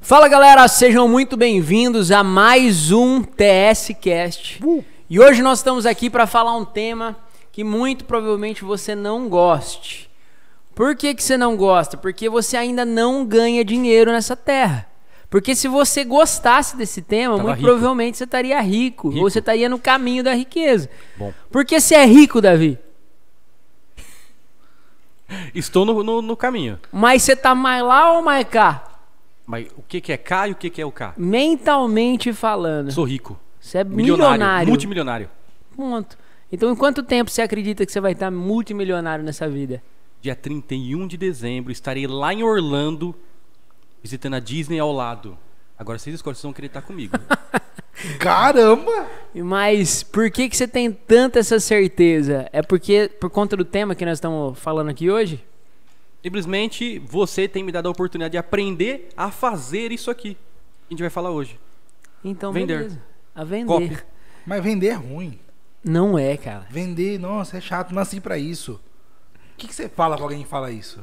Fala galera, sejam muito bem-vindos a mais um TS Cast. Uh. E hoje nós estamos aqui para falar um tema que muito provavelmente você não goste. Por que, que você não gosta? Porque você ainda não ganha dinheiro nessa terra. Porque se você gostasse desse tema, Tava muito rico. provavelmente você estaria rico, Rico. ou você estaria no caminho da riqueza. Bom. Porque você é rico, Davi, Estou no, no, no caminho. mas você tá mais lá ou mais cá? Mas o que, que é K e o que, que é o K? Mentalmente falando. Sou rico. Você é Milionário. milionário. Multimilionário. Ponto. Então, em quanto tempo você acredita que você vai estar multimilionário nessa vida? Dia 31 de dezembro estarei lá em Orlando visitando a Disney ao lado. Agora vocês escolhem, vocês vão querer estar comigo. Caramba! Mas por que, que você tem tanta essa certeza? É porque por conta do tema que nós estamos falando aqui hoje? Simplesmente você tem me dado a oportunidade de aprender a fazer isso aqui. Que a gente vai falar hoje. Então, Vender. beleza. A vender. Copy. Mas vender é ruim. Não é, cara. Vender, nossa, é chato, nasci pra isso. O que, que você fala com alguém que fala isso?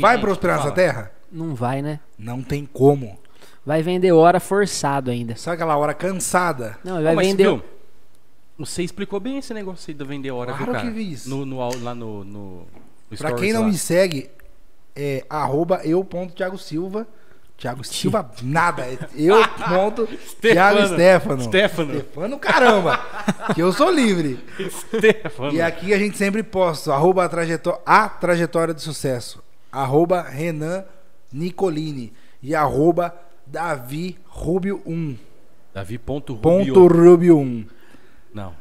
Vai prosperar fala, terra? Não vai, né? Não tem como. Vai vender hora forçado ainda. Sabe aquela hora cansada? Não, "Ô, vai mas vender. viu, Você explicou bem esse negócio aí do vender hora, Claro viu, cara? que vi isso. No, no, lá no, no, no Pra quem não lá. me segue, é arroba eu.thiago Silva. Thiago Silva, nada. É eu ponto Thiago Stefano. Stefano. Stefano, caramba. que eu sou livre. Stefano. E aqui a gente sempre posta arroba a, trajetó- a trajetória de sucesso, arroba Renan Nicolini e arroba Davi Rubio 1. Davi ponto Rubio. Ponto Rubio 1. Não.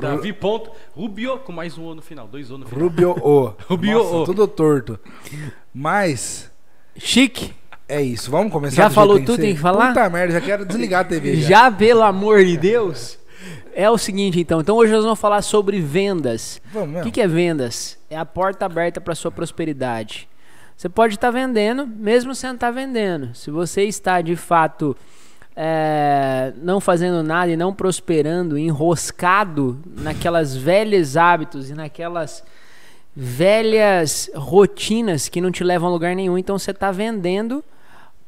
Davi ponto Rubio com mais um O no final. Dois O no final. Rubio O. Rubio Nossa, O. tudo torto. Mas Chique. é isso, vamos começar Já do falou tudo, tem que falar? Puta merda, já quero desligar a TV. Já. Já pelo amor de Deus. É o seguinte, então. Então hoje nós vamos falar sobre vendas. Vamos O que, que é vendas? É a porta aberta para sua prosperidade. Você pode estar vendendo, mesmo sem estar vendendo. Se você está de fato é, não fazendo nada e não prosperando, enroscado naquelas velhos hábitos e naquelas velhas rotinas que não te levam a lugar nenhum, então você está vendendo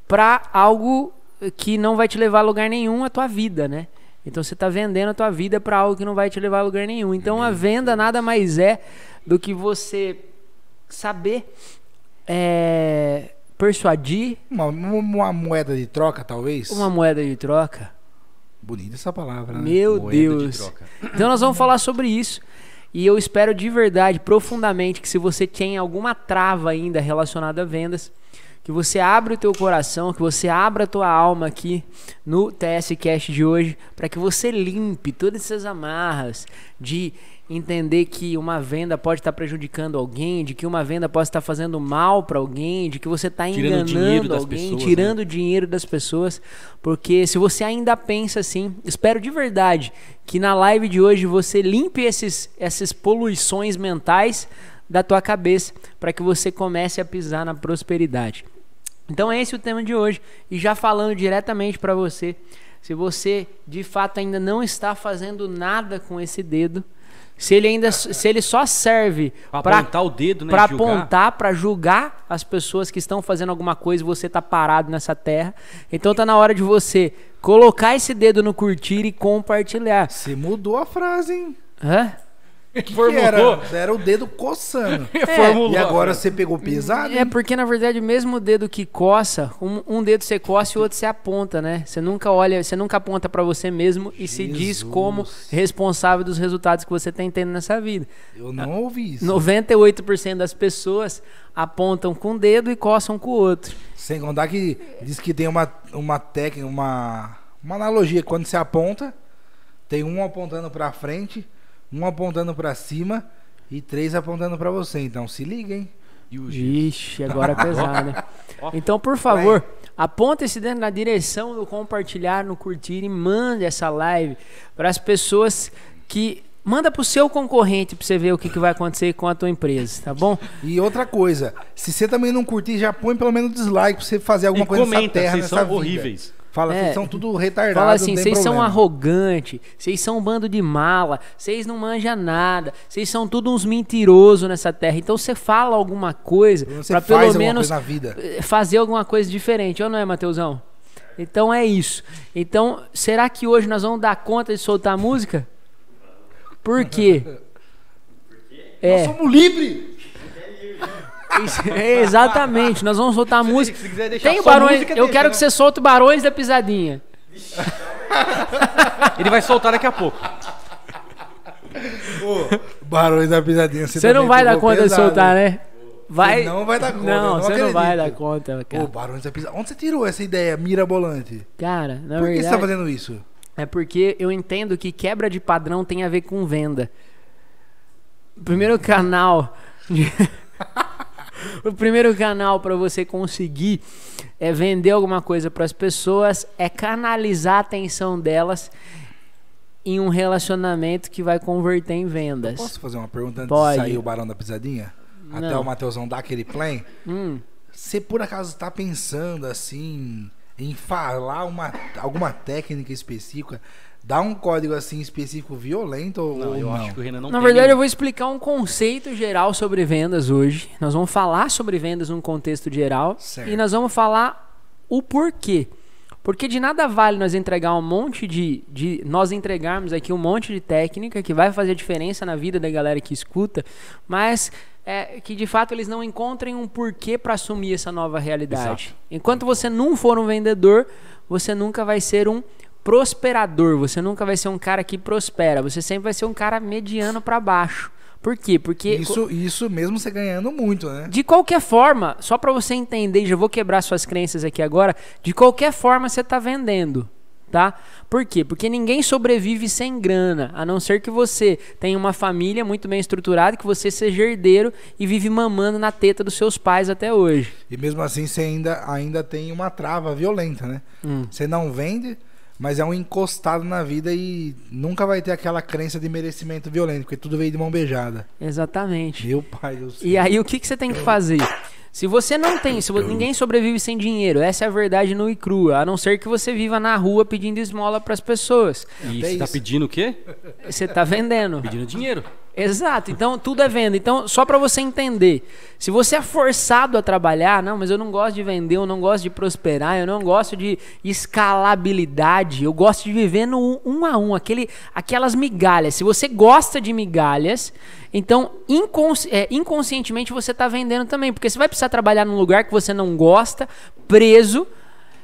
para algo que não vai te levar a lugar nenhum a tua vida, né? Então você está vendendo a tua vida para algo que não vai te levar a lugar nenhum. Então a venda nada mais é do que você saber é, persuadir Uma, uma moeda de troca, talvez? uma moeda de troca. Bonita essa palavra, né? Meu Moeda de Deus. troca. Então nós vamos falar sobre isso. E eu espero de verdade, profundamente, que se você tem alguma trava ainda relacionada a vendas, que você abra o teu coração, que você abra a tua alma aqui no TS Cast de hoje, para que você limpe todas essas amarras de entender que uma venda pode estar prejudicando alguém, de que uma venda pode estar fazendo mal para alguém, de que você está enganando alguém, pessoas, tirando o dinheiro das pessoas, porque se você ainda pensa assim, espero de verdade que na live de hoje você limpe esses, essas poluições mentais da tua cabeça para que você comece a pisar na prosperidade. Então é esse o tema de hoje. E já falando diretamente para você, se você de fato ainda não está fazendo nada com esse dedo, se ele ainda se ele só serve Pra para apontar o dedo, né? para julgar. apontar, para julgar as pessoas que estão fazendo alguma coisa e você tá parado nessa terra. Então tá na hora de você colocar esse dedo no curtir e compartilhar. Você mudou a frase, hein? Hã? Que, que Formulou. era? Era o dedo coçando. Reformulou E agora você pegou pesado? É hein? porque na verdade mesmo o dedo que coça, um, um dedo você coça e o outro você aponta, né? Você nunca olha, você nunca aponta para você mesmo e se diz Jesus. como responsável dos resultados que você tem tendo nessa vida. Eu não ouvi isso. 98% das pessoas apontam com o dedo e coçam com o outro. Sem contar que diz que tem uma, uma técnica, uma, uma analogia. Quando você aponta, tem um apontando pra frente, um apontando pra cima e três apontando pra você. Então se liga, hein? E. Ixi, agora é pesado. né? Então, por favor, aponta esse dedo na direção do compartilhar, no curtir e mande essa live para as pessoas que manda pro seu concorrente para você ver o que, que vai acontecer com a tua empresa, tá bom? E outra coisa, se você também não curtir, já põe pelo menos dislike pra você fazer alguma E coisa nessa comenta, terra, vocês nessa são vida. horríveis. Fala, É. vocês são tudo retardados. Fala assim, vocês são problema." arrogantes, vocês são um bando de mala, vocês não manjam nada, vocês são tudo uns mentirosos nessa terra. Então você fala alguma coisa faz pelo menos coisa na vida. eh, fazer alguma coisa diferente, ou não é, Mateusão? Então é isso. Então, será que hoje nós vamos dar conta de soltar música? Por quê? É, Somos livres! Exatamente, nós vamos soltar música. se quiser deixar Tem barões, música, eu deixa, quero né? que você solte Barões da Pisadinha. Ele vai soltar daqui a pouco. Ô, Barões da pisadinha. Você não também vai dar conta de pesado, soltar, hein? né? Vai. Você não vai dar conta, Não, não você não vai acredito. dar conta, cara. Ô, Barões da pisadinha. Onde você tirou essa ideia mirabolante? Cara, na Por que você verdade. tá fazendo isso? É porque eu entendo que quebra de padrão tem a ver com venda. O primeiro canal. de- o primeiro canal para você conseguir é vender alguma coisa para as pessoas é canalizar a atenção delas em um relacionamento que vai converter em vendas. Posso fazer uma pergunta antes Pode. de sair o Barão da Pisadinha? Até Não. o Matheusão dar aquele play. Hum, Você por acaso tá pensando assim em falar uma, alguma técnica específica? Dar um código assim específico violento ou Não, eu não? acho que o Renan não Na tem verdade, eu nenhum. vou explicar um conceito geral sobre vendas hoje. Nós vamos falar sobre vendas num contexto geral Certo. e nós vamos falar o porquê. Porque de nada vale nós entregar um monte de, de. Nós entregarmos aqui um monte de técnica que vai fazer diferença na vida da galera que escuta, mas é, que de fato eles não encontrem um porquê para assumir essa nova realidade. Exato. Enquanto você não for um vendedor, você nunca vai ser um prosperador, você nunca vai ser um cara que prospera, você sempre vai ser um cara mediano para baixo. Por quê? Porque Isso, isso mesmo você ganhando muito, né? de qualquer forma, só para você entender, já vou quebrar suas crenças aqui agora, de qualquer forma você tá vendendo, tá? Por quê? Porque ninguém sobrevive sem grana, a não ser que você tenha uma família muito bem estruturada, que você seja herdeiro e vive mamando na teta dos seus pais até hoje. E mesmo assim você ainda, ainda tem uma trava violenta, né? Hum. Você não vende, mas é um encostado na vida e nunca vai ter aquela crença de merecimento violento, porque tudo veio de mão beijada. Exatamente. Meu pai do céu. E aí o que, que você tem que fazer? Se você não tem, se ninguém sobrevive sem dinheiro, essa é a verdade nua e crua, a não ser que você viva na rua pedindo esmola para as pessoas. E Até você tá isso. pedindo o quê? Você tá vendendo. Pedindo dinheiro. Exato, então tudo é venda. Então, só para você entender, se você é forçado a trabalhar, não, mas eu não gosto de vender, eu não gosto de prosperar, eu não gosto de escalabilidade, eu gosto de viver no um a um, aquele, aquelas migalhas. Se você gosta de migalhas, então inconsci- é, inconscientemente você está vendendo também, porque você vai precisar trabalhar num lugar que você não gosta, preso,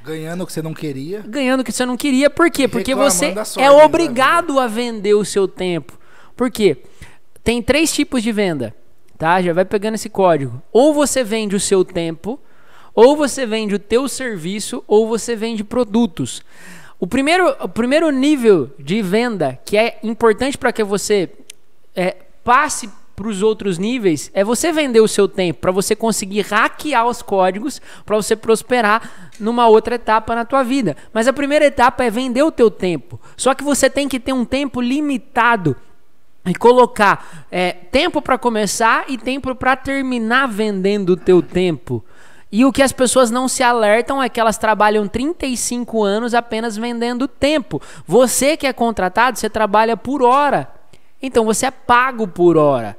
Ganhando o que você não queria. ganhando o que você não queria. Por quê? Porque você sorte é da obrigado a vender o seu tempo. Por quê? Tem três tipos de venda, tá? Já vai pegando esse código. Ou você vende o seu tempo, ou você vende o teu serviço, ou você vende produtos. O primeiro, o primeiro nível de venda que é importante para que você é, passe para os outros níveis é você vender o seu tempo para você conseguir hackear os códigos para você prosperar numa outra etapa na tua vida. Mas a primeira etapa é vender o teu tempo. Só que você tem que ter um tempo limitado e colocar é, tempo para começar e tempo para terminar vendendo o teu tempo. E o que as pessoas não se alertam é que elas trabalham 35 anos apenas vendendo tempo. Você que é contratado, você trabalha por hora. Então você é pago por hora.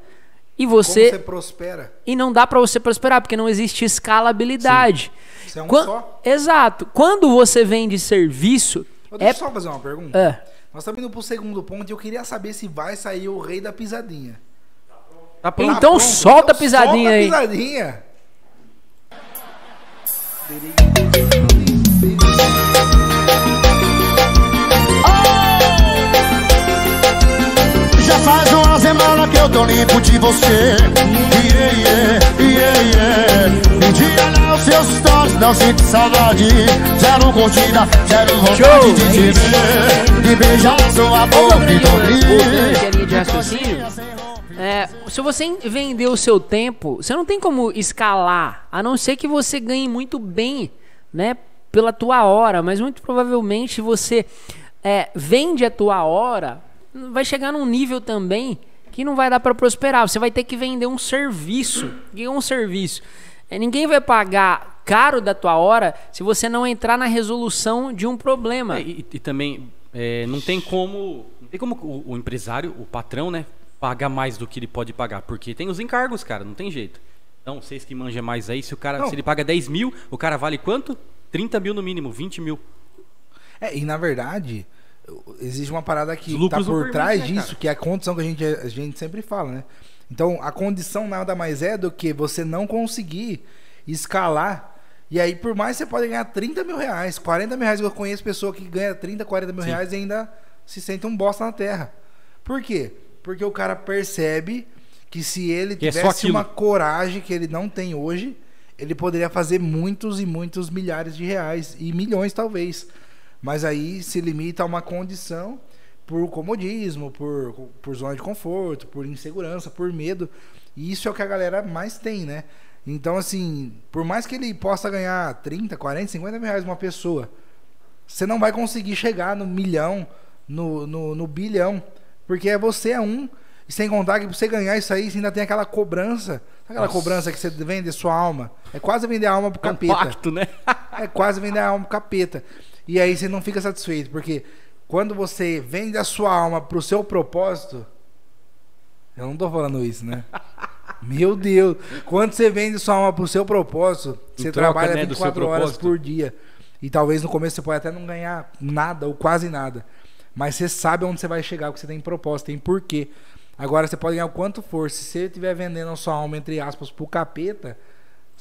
E Como você, você prospera? e não dá para você prosperar porque não existe escalabilidade. Você é um só? Exato. Quando você vende serviço, é Deixa eu só fazer uma pergunta. É. Nós estamos indo pro segundo ponto e eu queria saber se vai sair o rei da pisadinha. Tá pronto. Então pronto, solta a pisadinha solta a aí. pisadinha. Já faz que eu tô limpo de você. Yeah, yeah, yeah, yeah. Me diga lá os seus stories, não sinto saudade. Zero curtida, zero vontade Show, de te ver. De beijar sua boca e dormir. de raciocínio, é, se você en- vender o seu tempo, você não tem como escalar, a não ser que você ganhe muito bem, né, pela tua hora, mas muito provavelmente você é, vende a tua hora, vai chegar num nível também que não vai dar para prosperar. Você vai ter que vender um serviço. O que é um serviço? É, ninguém vai pagar caro da tua hora se você não entrar na resolução de um problema. É, e, e também é, não tem como, não tem como o, o empresário, o patrão, né, pagar mais do que ele pode pagar, porque tem os encargos, cara, não tem jeito. Então, vocês que manjam mais aí, se o cara, Não. se ele paga 10 mil, o cara vale quanto? 30 mil no mínimo, 20 mil. É, e na verdade, existe uma parada que tá não por trás né, disso, que é a condição que a gente, a gente sempre fala, né? Então, a condição nada mais é do que você não conseguir escalar. E aí, por mais você pode ganhar 30 mil reais, 40 mil reais, eu conheço pessoa que ganha 30, 40 mil Sim. reais e ainda se sente um bosta na terra. Por quê? Porque o cara percebe que se ele Que é tivesse aquilo. uma coragem que ele não tem hoje, ele poderia fazer muitos e muitos milhares de reais e milhões talvez. Mas aí se limita a uma condição por comodismo, por, por zona de conforto, por insegurança, por medo. E isso é o que a galera mais tem, né? Então, assim, por mais que ele possa ganhar 30, 40, 50 mil reais uma pessoa, você não vai conseguir chegar no milhão, no, no, no bilhão, porque você é um. E sem contar que pra você ganhar isso aí, você ainda tem aquela cobrança. Sabe aquela Nossa. cobrança que você vende sua alma? É quase vender a alma pro É um capeta. pacto, né? É quase vender a alma pro capeta. E aí você não fica satisfeito, porque quando você vende a sua alma pro seu propósito. Eu não tô falando isso, né? Meu Deus! Quando você vende sua alma pro seu propósito, você troca, trabalha né, do seu 24 horas propósito. por dia. E talvez no começo você pode até não ganhar nada ou quase nada. Mas você sabe onde você vai chegar, porque você tem propósito, tem porquê. Agora você pode ganhar o quanto for. Se você estiver vendendo a sua alma, entre aspas, pro capeta,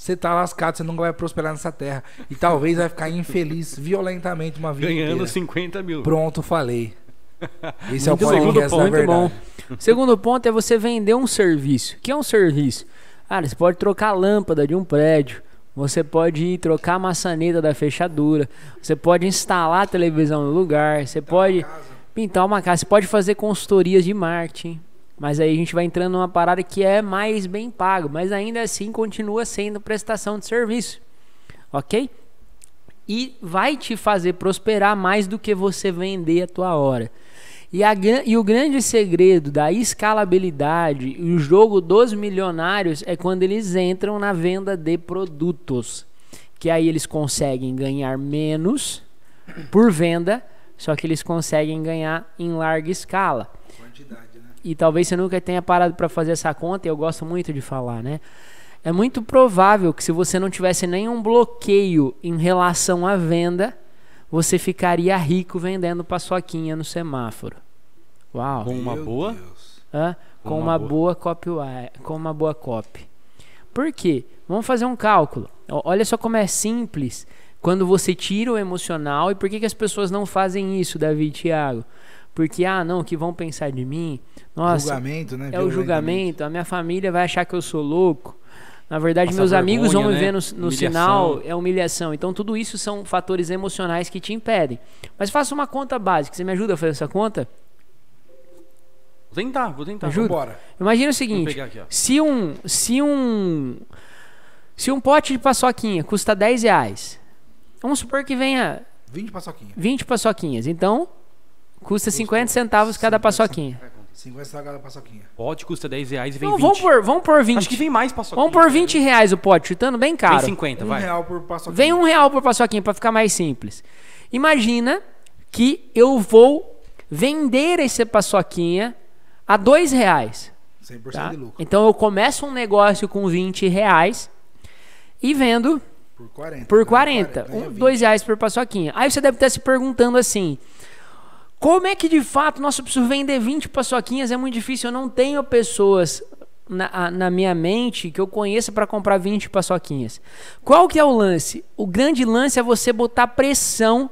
você tá lascado, você nunca vai prosperar nessa terra. E talvez vai ficar infeliz violentamente uma vida Ganhando inteira. 50 mil. Pronto, falei. Esse é o bom, podcast da muito verdade. bom. Segundo ponto é você vender um serviço. O que é um serviço? Cara, você pode trocar a lâmpada de um prédio. Você pode ir trocar a maçaneta da fechadura. Você pode instalar a televisão no lugar. Você pode pintar uma casa. Você pode fazer consultorias de marketing. Mas aí a gente vai entrando numa parada que é mais bem pago. Mas ainda assim continua sendo prestação de serviço. Ok? e vai te fazer prosperar mais do que você vender a tua hora. E, a, e o grande segredo da escalabilidade e o jogo dos milionários é quando eles entram na venda de produtos. Que aí eles conseguem ganhar menos por venda, só que eles conseguem ganhar em larga escala. Quantidade? E talvez você nunca tenha parado para fazer essa conta, e eu gosto muito de falar, né? É muito provável que se você não tivesse nenhum bloqueio em relação à venda, você ficaria rico vendendo paçoquinha no semáforo. Uau. Com uma Meu boa. Hã? Com uma uma, boa. boa copyright, com uma boa copy. Por quê? Vamos fazer um cálculo. Olha só como é simples quando você tira o emocional e por que, que as pessoas não fazem isso, Davi e Thiago? Porque, ah, não, que vão pensar de mim? Nossa, julgamento, né? é o julgamento, a minha família vai achar que eu sou louco. Na verdade, Passa meus amigos vão me vergonha, ver no, né? no sinal, é humilhação. Então, tudo isso são fatores emocionais que te impedem. Mas faça uma conta básica. Você me ajuda a fazer essa conta? Vou tentar, vou tentar. Ajuda? Vambora. Imagina o seguinte: aqui, se um, se um, se um pote de paçoquinha custa 10 reais, vamos supor que venha 20 paçoquinha. 20 paçoquinhas. Então, custa 50 centavos cada 50 paçoquinha. 50 centavos cada paçoquinha. Pode custa 10 reais e vem Não, 20. vamos por, vamos por 20. Acho que vem mais paçoquinha. Vamos por 20 reais o pote, chutando bem Vem caro. 50, Um vai. real por paçoquinha. Vem um real por paçoquinha pra ficar mais simples. Imagina que eu vou vender esse paçoquinha a dois reais. 100% tá? de lucro. Então eu começo um negócio com 20 reais e vendo Por 40. por ganha 40. ganha Um, 20. dois reais por paçoquinha. Aí você deve estar se perguntando assim. Como é que de fato, eu preciso vender 20 paçoquinhas? É muito difícil, eu não tenho pessoas na, na minha mente que eu conheça para comprar 20 paçoquinhas. Qual que é o lance? O grande lance é você botar pressão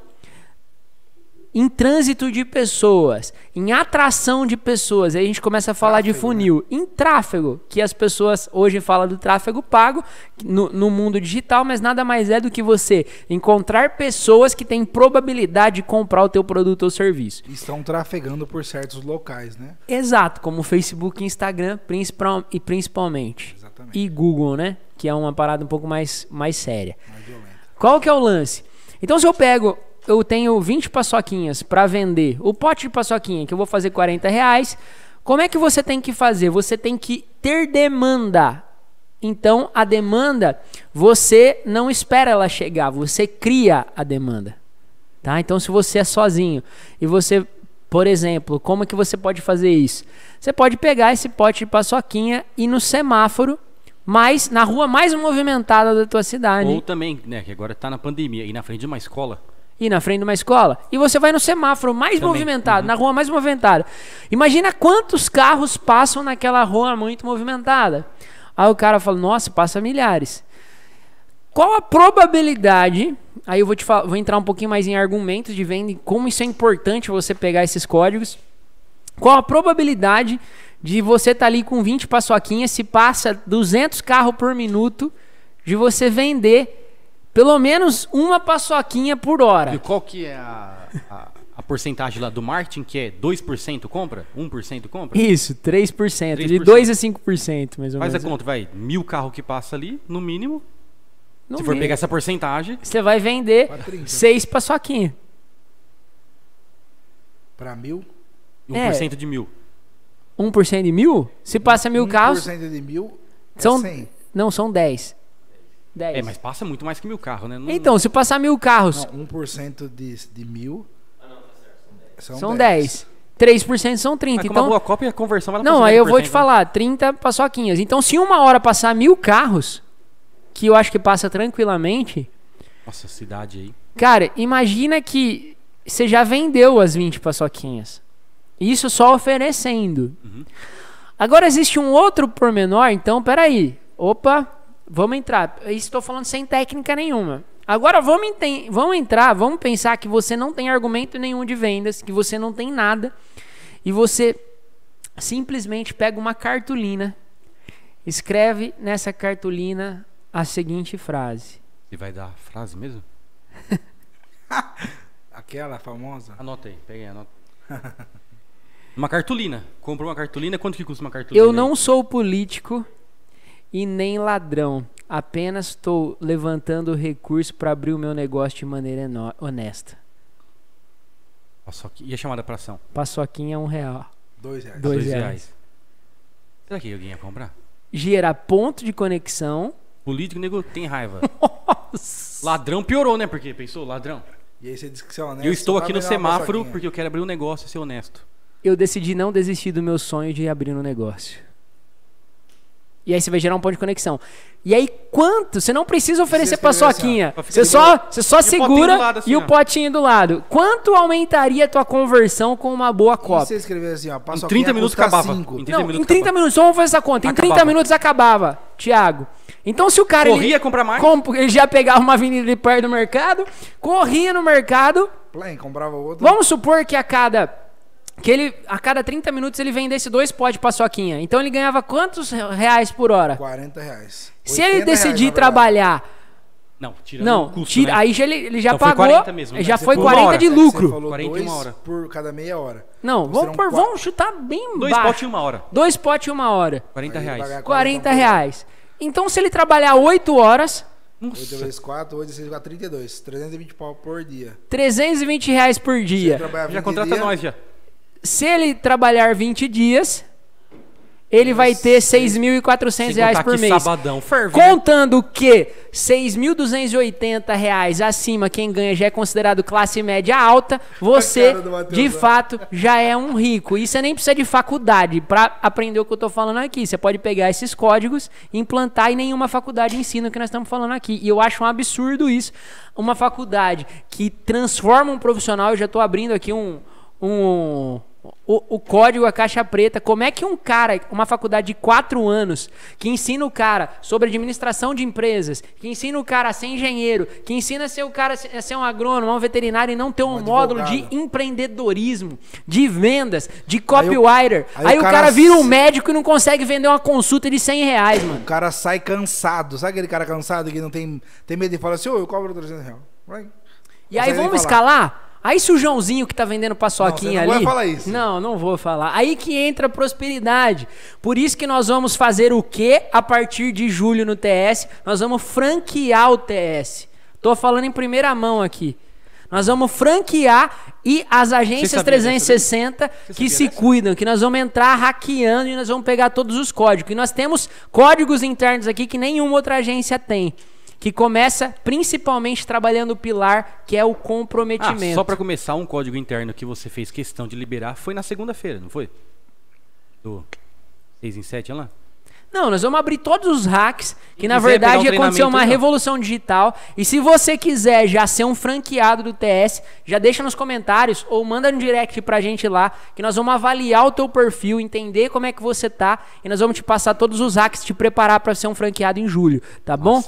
em trânsito de pessoas, em atração de pessoas. Aí a gente começa a falar de Tráfego, funil. Em tráfego, que as pessoas hoje falam do tráfego pago no, no mundo digital, mas nada mais é do que você encontrar pessoas que têm probabilidade de comprar o teu produto ou serviço. Estão trafegando por certos locais, né? Exato, como Facebook e Instagram, principal, e principalmente. Exatamente. E Google, né? Que é uma parada um pouco mais, mais séria. Mais violenta. Qual que é o lance? Então se eu pego, eu tenho 20 paçoquinhas para vender, o pote de paçoquinha que eu vou fazer 40 reais, como é que você tem que fazer? Você tem que ter demanda Então, a demanda, você não espera ela chegar, você cria a demanda. Tá? Então, se você é sozinho e você, por exemplo, como é que você pode fazer isso? Você pode pegar esse pote de paçoquinha e no semáforo, mais na rua mais movimentada da tua cidade. Ou também, né, que agora tá na pandemia, e na frente de uma escola. Ir na frente de uma escola e você vai no semáforo mais Também, movimentado, uhum. na rua mais movimentada. Imagina quantos carros passam naquela rua muito movimentada. Aí o cara fala: "Nossa, passa milhares". Qual a probabilidade? Aí eu vou te vou entrar um pouquinho mais em argumentos de venda e como isso é importante você pegar esses códigos. Qual a probabilidade de você estar ali com 20 paçoquinhas se passa 200 carros por minuto de você vender pelo menos uma paçoquinha por hora? E qual que é a, a, a porcentagem lá do marketing, que é 2% compra? 1% compra? Isso, 3%, de 3%. 2 a 5%, mais ou Faz a menos. conta, vai. Mil carros que passa ali, no mínimo. No se for mínimo. pegar essa porcentagem, Você vai vender Pra 30. 6 paçoquinhas. Pra mil. 1% de mil. 1% de mil? Se passa mil carros, 1% de mil é São- 100. não, são 10. 10. É, mas passa muito mais que mil carros, né? Não- Então, se passar mil carros, Não, 1% de, de mil são, são 10. 3% são 30. Mas com uma Então, boa cópia, a conversão vai lá pra não, aí eu vou te 50%, né? falar, 30 paçoquinhas. Então, se uma hora passar mil carros, que eu acho que passa tranquilamente, Nossa, cidade aí. Cara, imagina que você já vendeu as 20 paçoquinhas. Isso só oferecendo. Agora existe um outro pormenor, então peraí. Opa, vamos entrar. Estou falando sem técnica nenhuma. Agora vamos, vamos entrar, vamos pensar que você não tem argumento nenhum de vendas, que você não tem nada, e você simplesmente pega uma cartolina, escreve nessa cartolina a seguinte frase. E vai dar frase mesmo? Aquela famosa. Anota aí, pega aí, anota. uma cartolina. Compra uma cartolina. Quanto que custa uma cartolina? Eu aí? não sou político e nem ladrão. Apenas estou levantando recurso para abrir o meu negócio de maneira honesta. Nossa, só que- E a chamada pra ação? Paçoquinha é um real. Dois reais. Dois reais. Será que alguém ia comprar? Gera ponto de conexão. Político, nego, tem raiva. Ladrão piorou, né? Porque pensou, ladrão. E aí você disse que você é honesto. eu estou aqui no semáforo paçoquinha. porque eu quero abrir um negócio e ser honesto. Eu decidi não desistir do meu sonho de abrir um negócio. E aí você vai gerar um ponto de conexão. E aí quanto? Você não precisa oferecer assim, paçoquinha. pra ficar Você só, você só E o segura lado, assim, e o potinho do lado. Quanto aumentaria a tua conversão com uma boa E se cópia? você escrever assim, ó, paçoquinha 30 minutos acabava. cinco. Em 30 Não, minutos em 30 acabava. minutos, só vamos fazer essa conta. Em 30 Acabava. minutos acabava, Thiago. Então se o cara Corria ele, comprar mais? comp- ele já pegava uma avenida de perto do mercado, corria no mercado, Play, comprava outro. vamos supor que a cada que ele a cada 30 minutos ele vendesse dois potes de paçoquinha. Então ele ganhava quantos reais por hora? 40 reais. Se ele 80 reais, decidir verdade. trabalhar, Não, tirando não, o custo, tira, né? aí já ele, ele já Então foi pagou, 40 mesmo, né? já Você foi falou 40 hora. de É lucro. falou 41 dois hora. por cada meia hora. Não, Então vamos, por, vamos chutar bem Dois baixo. potes em uma hora. Dois potes em uma hora. 40 Aí ele reais. paga 40 por hora. reais. Então, se ele trabalhar 8 horas, 8 vezes 4, 8 vezes 4, 32. 320 pau por dia. 320 reais por dia. Já 20 contrata dias, nós já. Se ele trabalhar 20 dias, ele vai ter 6.400 Sem reais por mês. sabadão ferve. né? Contando que 6.280 reais acima, quem ganha já é considerado classe média alta, você, de fato, já é um rico. E você nem precisa de faculdade para aprender o que eu tô falando aqui. Você pode pegar esses códigos, implantar e nenhuma faculdade ensina o que nós estamos falando aqui. E eu acho um absurdo isso. Uma faculdade que transforma um profissional, eu já tô abrindo aqui um... um o, o código, a caixa preta, como é que um cara, uma faculdade de quatro anos, que ensina o cara sobre administração de empresas, que ensina o cara a ser engenheiro, que ensina a ser o cara a ser um agrônomo, um veterinário e não ter um, Um módulo de empreendedorismo, de vendas, de copywriter. Aí, aí o o cara, cara vira um médico e não consegue vender uma consulta de 100 reais, mano. O cara sai cansado. Sabe aquele cara cansado que não tem, tem medo de falar assim, ô, eu cobro 300 reais. Vai. E aí vamos escalar? Aí se o Joãozinho que tá vendendo paçoquinha Não, você não ali. vai falar isso. Não, não vou falar. Aí que entra a prosperidade. Por isso que nós vamos fazer o quê a partir de julho no TS? Nós vamos franquear o TS. Tô falando em primeira mão aqui. Nós vamos franquear e as agências sabia dessa 360 que sabia se dessa? cuidam, que nós vamos entrar hackeando e nós vamos pegar todos os códigos. E nós temos códigos internos aqui que nenhuma outra agência tem. Que começa principalmente trabalhando o pilar, que é o Ah, comprometimento. só pra começar, um código interno que você fez questão de liberar foi na segunda-feira, não foi? Do 6 em 7, olha lá. Não, nós vamos abrir todos os hacks, que E na verdade um aconteceu uma não. revolução digital. E se você quiser já ser um franqueado do TS, já deixa nos comentários ou manda no direct pra gente lá, que nós vamos avaliar o teu perfil, entender como é que você tá e nós vamos te passar todos os hacks, te preparar pra ser um franqueado em julho, tá bom?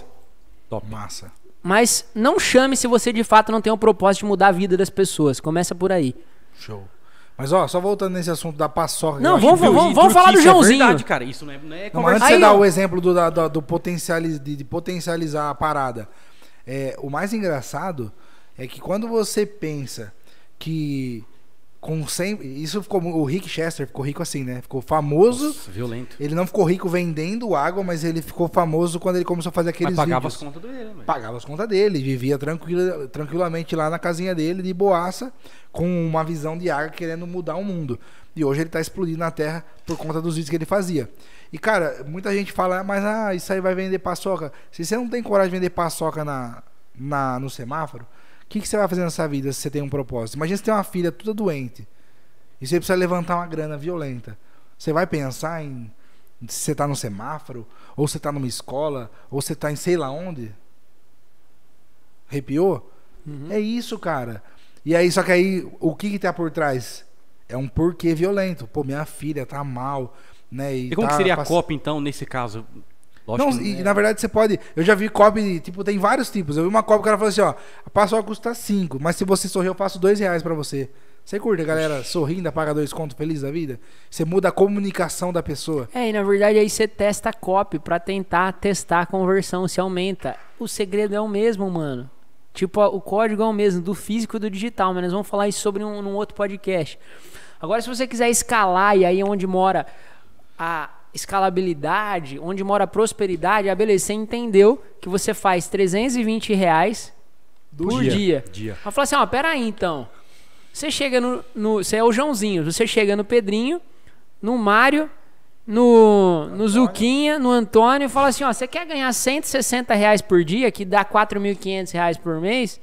Top. Massa. Mas não chame se você de fato não tem o propósito de mudar a vida das pessoas. Começa por aí. Show. Mas ó, só voltando nesse assunto da paçoca. Não, vamos- vamos- vamos porque falar do é Joãozinho. verdade, cara. Isso não é, não é Não, mas antes de Aí, você dar o exemplo do, da- da- do potencializ, de, de potencializar a parada, é, o mais engraçado é que quando você pensa que com 100, isso ficou o Rick Chester ficou rico assim, né? Ficou famoso. Nossa, violento. Ele não ficou rico vendendo água, mas ele ficou famoso quando ele começou a fazer aqueles Mas pagava vídeos. as contas dele, velho. Pagava as contas dele, vivia tranquila, tranquilamente lá na casinha dele, de boaça, com uma visão de água querendo mudar o mundo. E hoje ele tá explodindo na terra por conta dos vídeos que ele fazia. E cara, muita gente fala, mas ah, isso aí vai vender paçoca. Se você não tem coragem de vender paçoca na, na, no semáforo, que, que você vai fazer nessa vida se você tem um propósito? Imagina você tem uma filha toda doente e você precisa levantar uma grana violenta. Você vai pensar em se você tá no semáforo, ou você tá numa escola, ou você tá em sei lá onde? Arrepiou? É isso, cara. E aí, só que aí, o que que tá por trás? É um porquê violento. Pô, minha filha tá mal, né? E como tá que seria a pass- Copa, então, nesse caso? Lógico Não, que- e na verdade você pode. Eu já vi copy, tipo, tem vários tipos. Eu vi uma copy que o cara falou assim: ó, a paçoca custa 5, mas se você sorrir, eu passo 2 reais pra você. Você curte a galera sorrindo, paga dois contos feliz da vida? Você muda a comunicação da pessoa. É, e na verdade aí você testa a copy pra tentar testar a conversão, se aumenta. O segredo é o mesmo, mano. Tipo, o código é o mesmo, do físico e do digital, mas nós vamos falar isso sobre um, num outro podcast. Agora, se você quiser escalar, e aí é onde mora a escalabilidade, onde mora a prosperidade, ah, beleza, você entendeu que você faz 320 reais por dia. dia. Dia. Ela falou assim, ó, pera aí então. Você chega no, no- Você é o Joãozinho, você chega no Pedrinho, no Mário, no, no Zuquinha, no Antônio e fala assim, ó, você quer ganhar 160 reais por dia, que dá 4.500 reais por mês?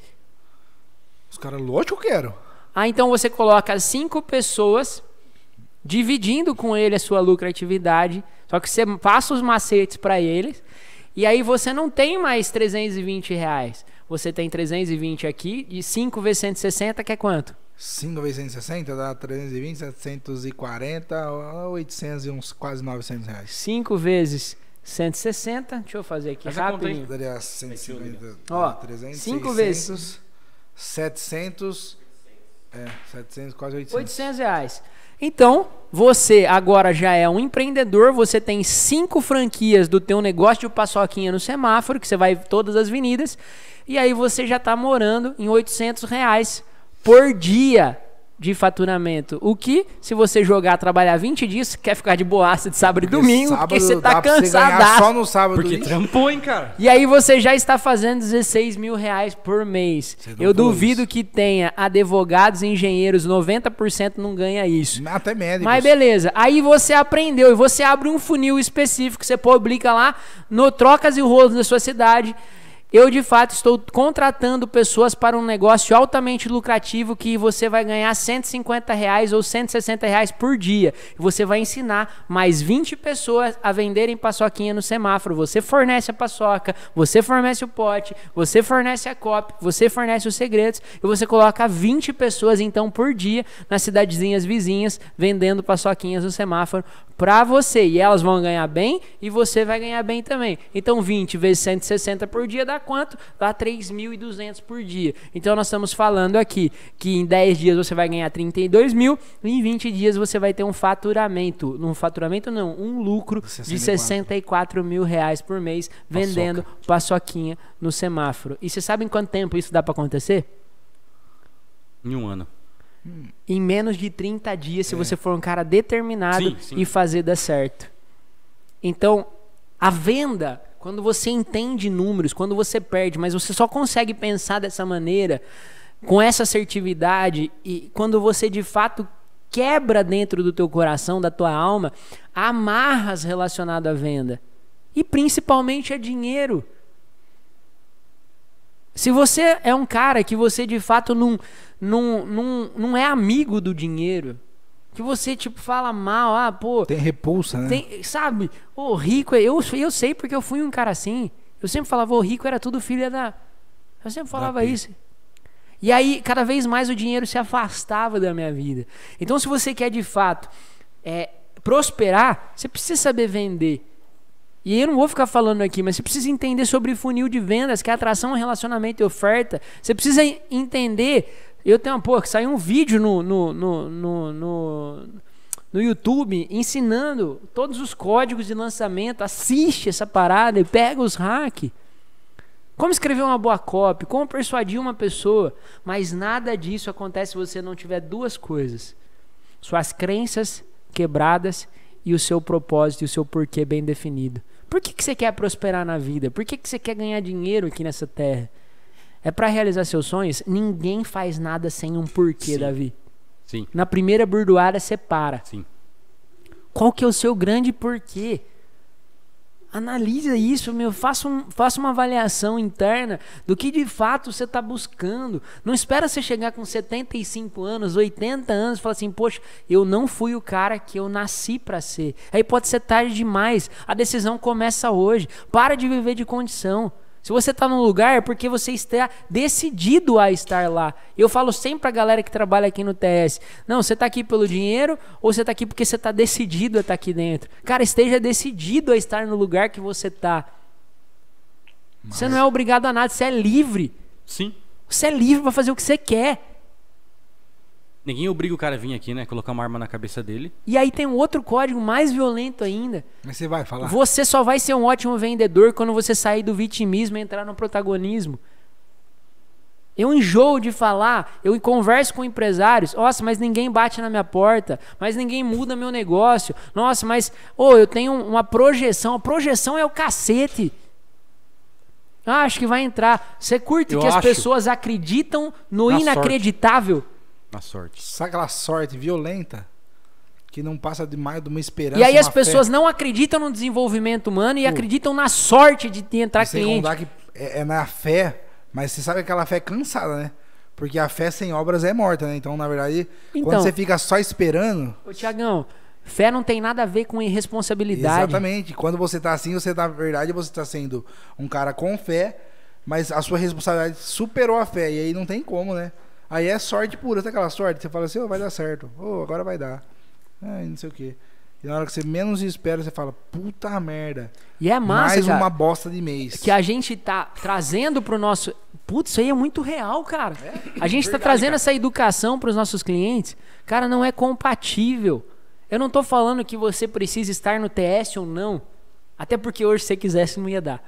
Os caras, lógico que eu quero. Ah, então você coloca cinco pessoas dividindo com ele a sua lucratividade, só que você passa os macetes para eles, e aí você não tem mais 320 reais. Você tem 320 aqui, e 5 vezes 160, que é quanto? 5 vezes 160 dá 320, 740, 800 e uns quase 900 reais. 5 vezes 160, deixa eu fazer aqui Faz a conta rapidinho. Daria 150, Ó, 300, cinco 600, 700, é, 700, quase 800. 800 reais. Então, você agora já é um empreendedor, você tem cinco franquias do teu negócio de paçoquinha no semáforo, que você vai todas as avenidas, e aí você já está morando em 800 reais por dia de faturamento. O que, se você jogar, trabalhar 20 dias, quer ficar de boaça de sábado e domingo, porque você tá cansadaço. só no sábado. Porque Ixi, trampou, hein, cara? E aí você já está fazendo 16 mil reais por mês. Eu duvido isso. que tenha advogados e engenheiros, 90% não ganha isso. Até médicos. Mas beleza, aí você aprendeu e você abre um funil específico, você publica lá no Trocas e Rolos da sua cidade. Eu de fato estou contratando pessoas para um negócio altamente lucrativo que você vai ganhar 150 reais ou 160 reais por dia. Você vai ensinar mais 20 pessoas a venderem paçoquinha no semáforo. Você fornece a paçoca, você fornece o pote, você fornece a copy, você fornece os segredos e você coloca 20 pessoas então por dia nas cidadezinhas vizinhas vendendo paçoquinhas no semáforo para você. E elas vão ganhar bem e você vai ganhar bem também. Então 20 vezes 160 por dia dá quanto? Dá 3.200 por dia. Então nós estamos falando aqui que em 10 dias você vai ganhar 32 mil e em 20 dias você vai ter um faturamento. Um faturamento não, um lucro de 64. 64 mil reais por mês vendendo paçoquinha no semáforo. E você sabe em quanto tempo isso dá para acontecer? Em um ano. Em menos de 30 dias, se você for um cara determinado Sim, sim. e fazer dar certo. Então, a venda, quando você entende números, quando você perde, mas você só consegue pensar dessa maneira, com essa assertividade e quando você de fato quebra dentro do teu coração, da tua alma, amarras relacionado à venda e principalmente a dinheiro. Se você é um cara que você de fato não, não, não, não é amigo do dinheiro, que você tipo fala mal, ah, pô, Tem repulsa, né? tem, sabe, o rico, eu, eu sei porque eu fui um cara assim. Eu sempre falava, o rico era tudo filho da. Eu sempre falava isso. E aí, cada vez mais o dinheiro se afastava da minha vida. Então, se você quer de fato é, prosperar, você precisa saber vender. E eu não vou ficar falando aqui, mas você precisa entender sobre funil de vendas, que é atração, relacionamento e oferta. Você precisa en- entender. Eu tenho, pô, que saiu um vídeo no, no, no, no, no, no YouTube ensinando todos os códigos de lançamento. Assiste essa parada e pega os hacks. Como escrever uma boa copy, como persuadir uma pessoa. Mas nada disso acontece se você não tiver duas coisas: suas crenças quebradas e o seu propósito e o seu porquê bem definido. Por que, que você quer prosperar na vida? Por que, que você quer ganhar dinheiro aqui nessa terra? É para realizar seus sonhos? Ninguém faz nada sem um porquê, Sim. Davi. Sim, Na primeira burdoada, você para. sim. Qual que é o seu grande porquê? Analisa isso, meu. Faça, um, faça uma avaliação interna do que de fato você está buscando. Não espera você chegar com 75 anos, 80 anos e falar assim, poxa, eu não fui o cara que eu nasci para ser. Aí pode ser tarde demais. A decisão começa hoje. Para de viver de condição. Se você está num lugar é porque você está decidido a estar lá. Eu falo sempre pra galera que trabalha aqui no TS: não, você está aqui pelo dinheiro ou você está aqui porque você está decidido a estar aqui dentro. Cara, esteja decidido a estar no lugar que você está. Você não é obrigado a nada, você é livre. Sim. Você é livre para fazer o que você quer. Ninguém obriga o cara a vir aqui, né? Colocar uma arma na cabeça dele. E aí tem um outro código mais violento ainda. Mas você vai falar. Você só vai ser um ótimo vendedor quando você sair do vitimismo e entrar no protagonismo. Eu enjoo de falar, eu converso com empresários. Nossa, mas ninguém bate na minha porta, mas ninguém muda meu negócio. Nossa, mas ô, eu tenho uma projeção. A projeção é o cacete. Ah, acho que vai entrar. Você curte Eu que as acho. pessoas acreditam no Na inacreditável? Na sorte. Sabe aquela sorte violenta que não passa de mais de uma esperança. E aí as pessoas fé. não acreditam no desenvolvimento humano e acreditam na sorte de entrar E cliente. que é, é na fé, mas você sabe aquela fé cansada, né? Porque a fé sem obras é morta, né? Então, na verdade, Então. quando você fica só esperando, Ô, Tiagão, fé não tem nada a ver com irresponsabilidade. exatamente. Quando você tá assim, você na verdade você tá sendo um cara com fé, mas a sua responsabilidade superou a fé e aí não tem como, né? Aí é sorte pura, sabe aquela sorte? Você fala assim, ô, vai dar certo. Ô, agora vai dar. Ai, não sei o quê. E na hora que você menos espera, você fala, puta merda. E é massa, mais cara, uma bosta de mês. que a gente tá trazendo pro nosso... Putz, isso aí é muito real, cara. a gente tá verdade, trazendo cara. essa educação pros nossos clientes. Cara, não é compatível. Eu não tô falando que você precisa estar no TS ou não. Até porque hoje, se você quisesse, não ia dar.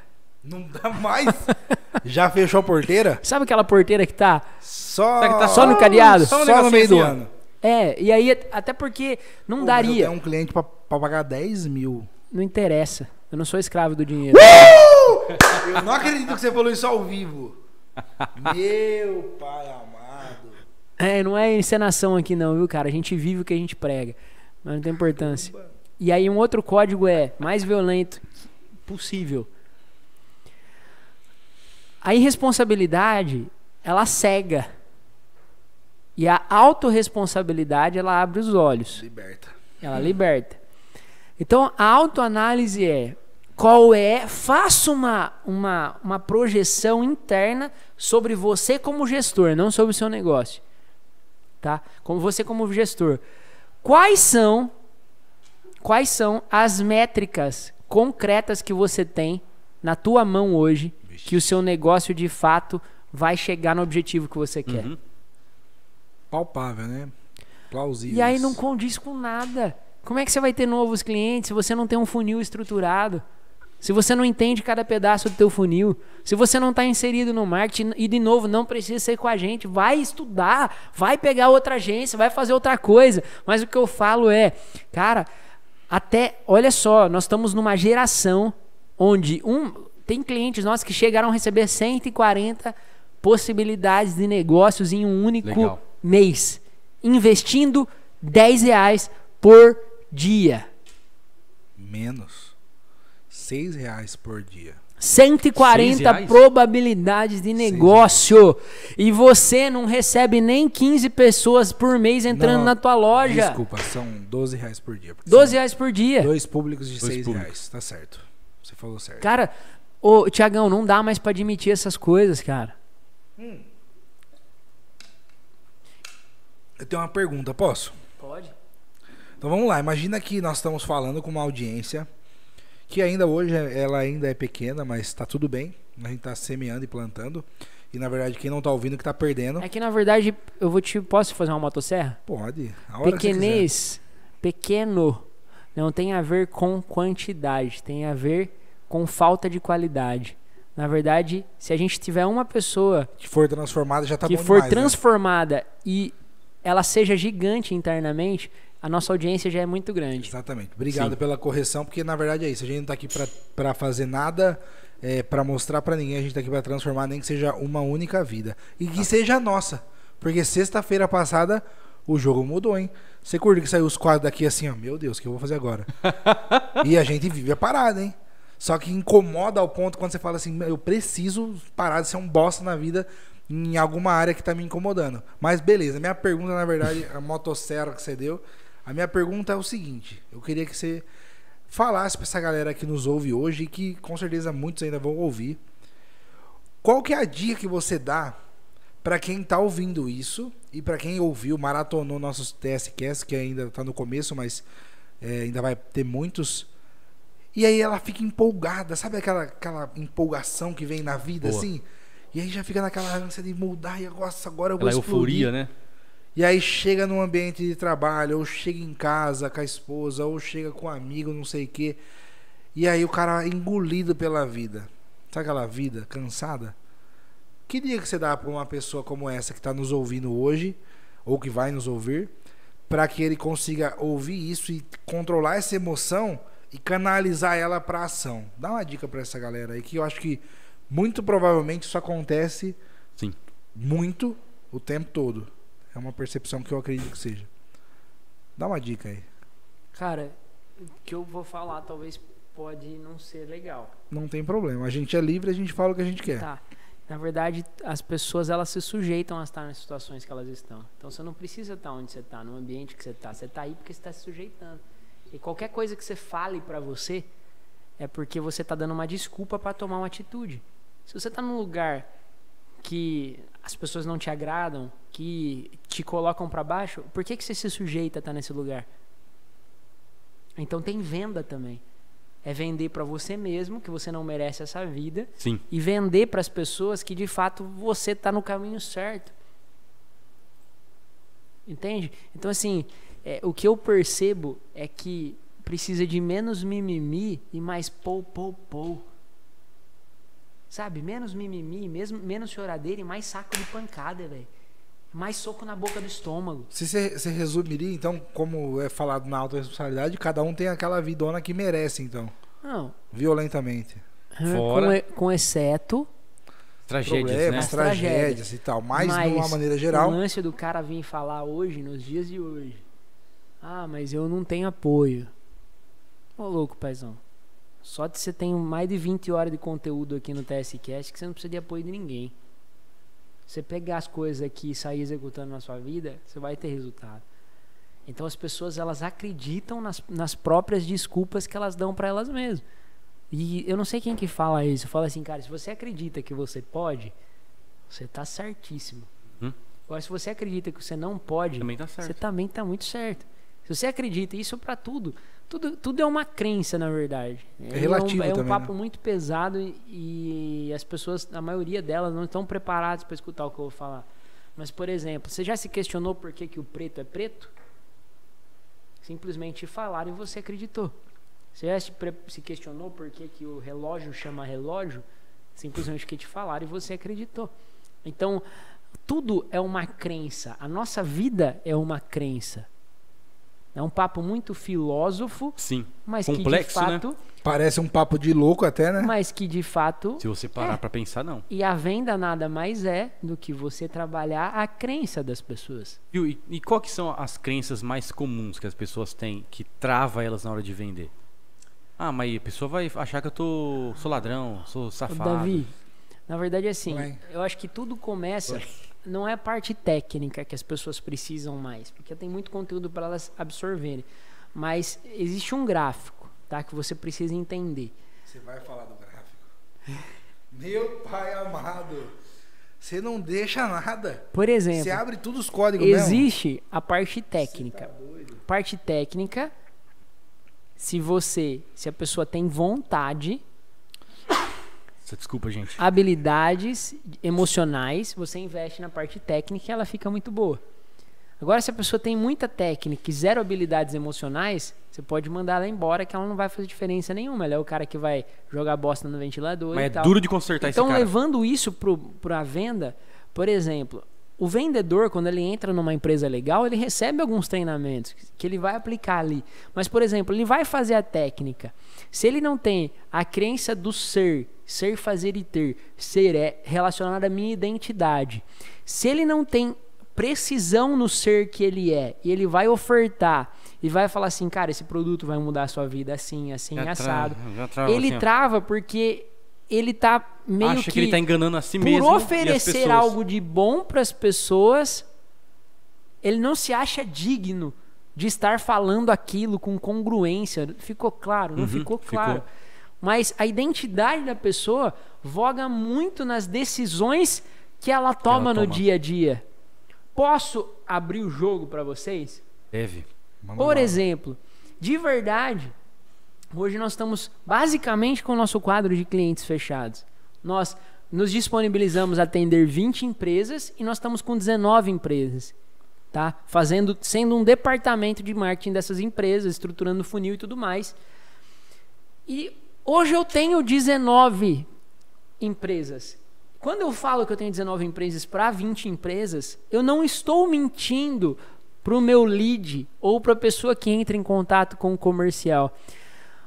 Não dá mais. Já fechou a porteira? Sabe aquela porteira que tá... Só, que tá só no cadeado? Só, Só no meio do assim, ano. É, e aí, até porque não Pô, daria. tenho um cliente pra, pra pagar 10 mil. Não interessa. Eu não sou escravo do dinheiro. Eu não acredito que você falou isso ao vivo. Meu pai amado. É, não é encenação aqui não, viu, cara? A gente vive o que a gente prega. Mas não tem importância. E aí um outro código é mais violento possível. A irresponsabilidade, ela cega. E a autorresponsabilidade, ela abre os olhos. Liberta. Ela liberta. Então, a autoanálise é qual é, faça uma, uma, uma projeção interna sobre você como gestor, não sobre o seu negócio. Tá? Como você como gestor. Quais são quais são as métricas concretas que você tem na tua mão hoje que o seu negócio de fato vai chegar no objetivo que você quer? Uhum. Palpável, né? Plausível. E aí não condiz com nada. Como é que você vai ter novos clientes se você não tem um funil estruturado? Se você não entende cada pedaço do teu funil, se você não está inserido no marketing e de novo não precisa ser com a gente, vai estudar, vai pegar outra agência, vai fazer outra coisa. Mas o que eu falo é, cara, até olha só, nós estamos numa geração onde um tem clientes nossos que chegaram a receber 140 possibilidades de negócios em um único Legal. mês, investindo 10 reais por dia. Menos. 6 reais por dia. 140 Seis reais? probabilidades de negócio. E você não recebe nem 15 pessoas por mês entrando Não, na tua loja. Desculpa, são 12 reais por dia. porque 12 são reais por dia. Dois públicos de Dois 6 públicos. reais. Tá certo. Você falou certo. Cara, ô Tiagão, não dá mais pra admitir essas coisas, cara. Eu tenho uma pergunta, posso? Pode. Então vamos lá, imagina que nós estamos falando com uma audiência que ainda hoje é- ela ainda é pequena, mas tá tudo bem. A gente tá semeando e plantando. E na verdade quem não tá ouvindo que tá perdendo. É que na verdade, eu vou te. Posso fazer uma motosserra? Pode. A hora. Pequenez, pequeno, não tem a ver com quantidade, tem a ver com falta de qualidade. Na verdade, se a gente tiver uma pessoa Que for transformada já tá que for demais, né? transformada e ela seja gigante internamente, a nossa audiência já é muito grande. Exatamente. Obrigado Sim. pela correção, porque na verdade é isso. A gente não tá aqui pra, pra fazer nada, é, para mostrar pra ninguém. A gente tá aqui pra transformar, nem que seja uma única vida. E que seja nossa. Porque sexta-feira passada o jogo mudou, hein? Você curte que saiu os quadros daqui assim, ó. Meu Deus, o que eu vou fazer agora? e a gente vive a parada, hein? Só que incomoda ao ponto quando você fala assim, eu preciso parar de ser um bosta na vida em alguma área que tá me incomodando. Mas beleza, minha pergunta, na verdade, a motosserra que você deu, a minha pergunta é o seguinte: eu queria que você falasse pra essa galera que nos ouve hoje e que com certeza muitos ainda vão ouvir. Qual que é a dica que você dá pra quem tá ouvindo isso e pra quem ouviu, maratonou nossos TSCast, que ainda tá no começo, mas é, ainda vai ter muitos. E aí ela fica empolgada, sabe aquela, aquela empolgação que vem na vida, Boa. assim? E aí já fica naquela ânsia de mudar e agora, agora eu vou Aquela explodir. euforia, né? E aí chega num ambiente de trabalho, ou chega em casa com a esposa, ou chega com um amigo, não sei o quê. E aí o cara engolido pela vida. Sabe aquela vida cansada? Que dia que você dá pra uma pessoa como essa que tá nos ouvindo hoje, ou que vai nos ouvir, para que ele consiga ouvir isso e controlar essa emoção e canalizar ela pra ação? Dá uma dica pra essa galera aí, que eu acho que muito provavelmente isso acontece Sim. muito o tempo todo. É uma percepção que eu acredito que seja. Dá uma dica aí. Cara, o que eu vou falar talvez pode não ser legal. Não tem problema. A gente é livre, a gente fala o que a gente quer. Tá. Na verdade, as pessoas elas se sujeitam a estar nas situações que elas estão. Então você não precisa estar onde você está, no ambiente que você está. Você está aí porque você está se sujeitando. E qualquer coisa que você fale pra você é porque você está dando uma desculpa para tomar uma atitude. Se você está num lugar que as pessoas não te agradam, que te colocam pra baixo, por que, que você se sujeita a estar nesse lugar? Então tem venda também. É vender pra você mesmo que você não merece essa vida Sim. e vender para as pessoas que de fato você está no caminho certo. Entende? Então, assim, é, o que eu percebo é que precisa de menos mimimi e mais pou, pou, pou. Sabe? Menos mimimi, mesmo, menos choradeira e mais saco de pancada, velho. Mais soco na boca do estômago. Se você, resumiria, então, como é falado na alta responsabilidade, cada um tem aquela vidona que merece, então. Não. Violentamente. Fora. Com, com exceto. Tragédias, Problemas, né? As tragédias tragédias. e tal. Mas, Mas de uma maneira geral. O lance do cara vir falar hoje, nos dias de hoje. Ah, mas eu não tenho apoio. Ô louco, paizão. Só de você tem mais de 20 horas de conteúdo aqui no TSCast que você não precisa de apoio de ninguém. Você pegar as coisas aqui e sair executando na sua vida, você vai ter resultado. Então as pessoas elas acreditam nas, nas próprias desculpas que elas dão pra elas mesmas. E eu não sei quem que fala isso. Fala assim, cara, se você acredita que você pode, você tá certíssimo. Hum. Agora, se você acredita que você não pode, Também tá você também tá muito certo. Se você acredita, isso pra tudo. Tudo, tudo é uma crença, na verdade. É relativo um, é um também, papo né? muito pesado e, e as pessoas, a maioria delas, não estão preparadas para escutar o que eu vou falar. Mas, por exemplo, você já se questionou por que, que o preto é preto? Simplesmente falaram e você acreditou. Você já se, se questionou por que, que o relógio chama relógio? Simplesmente que te falaram e você acreditou. Então, tudo é uma crença. A nossa vida é uma crença. É um papo muito filósofo, Sim. mas que de Complexo, né? fato Parece um papo de louco até, né? mas que de fato Se você parar É. pra pensar, não. E a venda nada mais é do que você trabalhar a crença das pessoas. Viu? E, e qual que são as crenças mais comuns que as pessoas têm que trava elas na hora de vender? Ah, mas a pessoa vai achar que eu tô sou ladrão, sou safado. Davi, na verdade é assim, Vai. eu acho que tudo começa não é a parte técnica que as pessoas precisam mais, porque tem muito conteúdo para elas absorverem, mas existe um gráfico, tá, que você precisa entender. Você vai falar do gráfico. Meu pai amado. Você não deixa nada. Por Você exemplo, abre todos os códigos mesmo. existe a parte técnica. Parte técnica, se você, se a pessoa tem vontade, Desculpa, gente. habilidades emocionais, você investe na parte técnica e ela fica muito boa. Agora, se a pessoa tem muita técnica e zero habilidades emocionais, você pode mandar ela embora que ela não vai fazer diferença nenhuma. Ela é o cara que vai jogar bosta no ventilador Mas e é tal. duro de consertar Então, esse cara. levando isso para a venda, por exemplo, o vendedor, quando ele entra numa empresa legal, ele recebe alguns treinamentos que ele vai aplicar ali. Mas, por exemplo, ele vai fazer a técnica. Se ele não tem a crença do ser, ser, fazer e ter, ser é relacionado à minha identidade. Se ele não tem precisão no ser que ele é, e ele vai ofertar e vai falar assim, cara, esse produto vai mudar a sua vida assim, assim, Já tra- assado. trava ele assim, trava porque ele tá meio Acha que, que, ele tá enganando a si por mesmo. as oferecer algo de bom para as pessoas, ele não se acha digno de estar falando aquilo com congruência. Ficou claro? Não Uhum, ficou ficou. Mas a identidade da pessoa voga muito nas decisões que ela toma no toma. dia a dia. Posso abrir o jogo para vocês? Deve. Por exemplo, de verdade, hoje nós estamos basicamente com o nosso quadro de clientes fechados. Nós nos disponibilizamos a atender 20 empresas e nós estamos com 19 empresas, tá? Fazendo, sendo um departamento de marketing dessas empresas, estruturando funil e tudo mais. E hoje eu tenho 19 empresas. Quando eu falo que eu tenho 19 empresas para 20 empresas, eu não estou mentindo para o meu lead ou para a pessoa que entra em contato com o comercial.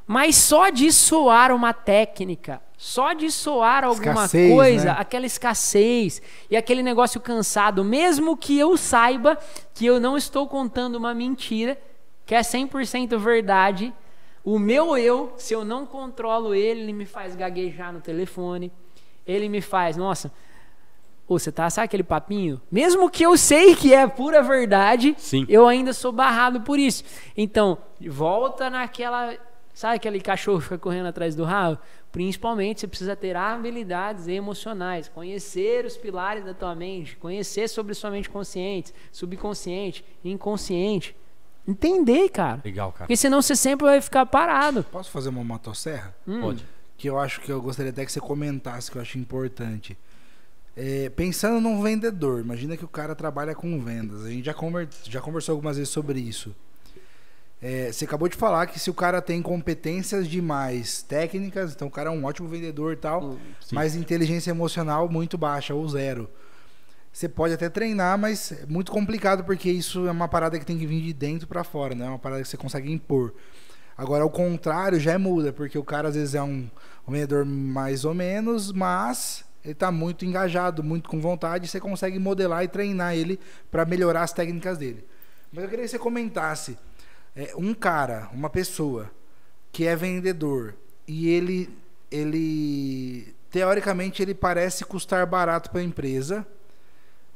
Mas só de soar uma técnica, só de soar alguma Escassez, coisa, né? aquela escassez e aquele negócio cansado, mesmo que eu saiba que eu não estou contando uma mentira, que é 100% verdade, o meu eu, se eu não controlo ele, ele me faz gaguejar no telefone, ele me faz, nossa, ô, você tá, sabe aquele papinho? Mesmo que eu sei que é pura verdade, Sim. eu ainda sou barrado por isso. Então, volta naquela. Sabe aquele cachorro que fica correndo atrás do rabo? Principalmente você precisa ter habilidades emocionais, conhecer os pilares da tua mente, conhecer sobre sua mente consciente, subconsciente, inconsciente. Entender, cara. Legal, cara. Porque senão você sempre vai ficar parado. Posso fazer uma motosserra? Hum. Pode. Que eu acho que eu gostaria até que você comentasse, que eu acho importante. É, pensando num vendedor, imagina que o cara trabalha com vendas. A gente já, conver- já conversou algumas vezes sobre isso. É, você acabou de falar que se o cara tem competências demais técnicas, então o cara é um ótimo vendedor e tal, Sim. mas inteligência emocional muito baixa ou zero. Você pode até treinar, mas é muito complicado porque isso é uma parada que tem que vir de dentro pra fora, não é uma parada que você consegue impor. Agora, ao contrário, já muda, porque o cara às vezes é um, um vendedor mais ou menos, mas ele tá muito engajado, muito com vontade, e você consegue modelar e treinar ele para melhorar as técnicas dele. Mas eu queria que você comentasse é, um cara, uma pessoa que é vendedor e ele ele teoricamente ele parece custar barato para a empresa,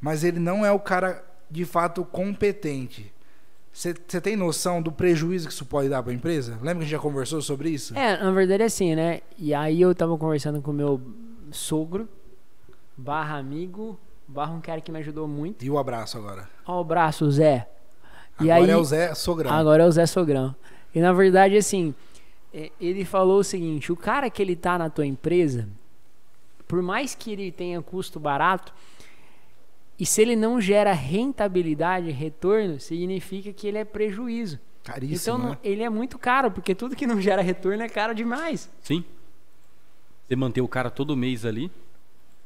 mas ele não é o cara de fato competente. Você tem noção do prejuízo que isso pode dar para a empresa? Lembra que a gente já conversou sobre isso? É, na verdade é assim, né? E aí eu tava conversando com o meu sogro, barra amigo, barra um cara que me ajudou muito. E o abraço agora. Ó o braço, Zé. E agora aí, é o Zé Sogrão. Agora é o Zé Sogrão. E na verdade, assim, ele falou o seguinte: o cara que ele tá na tua empresa, por mais que ele tenha custo barato, e se ele não gera rentabilidade, retorno, significa que ele é prejuízo. Caríssimo, então não- né? ele é muito caro, porque tudo que não gera retorno é caro demais. Sim. Você manter o cara todo mês ali.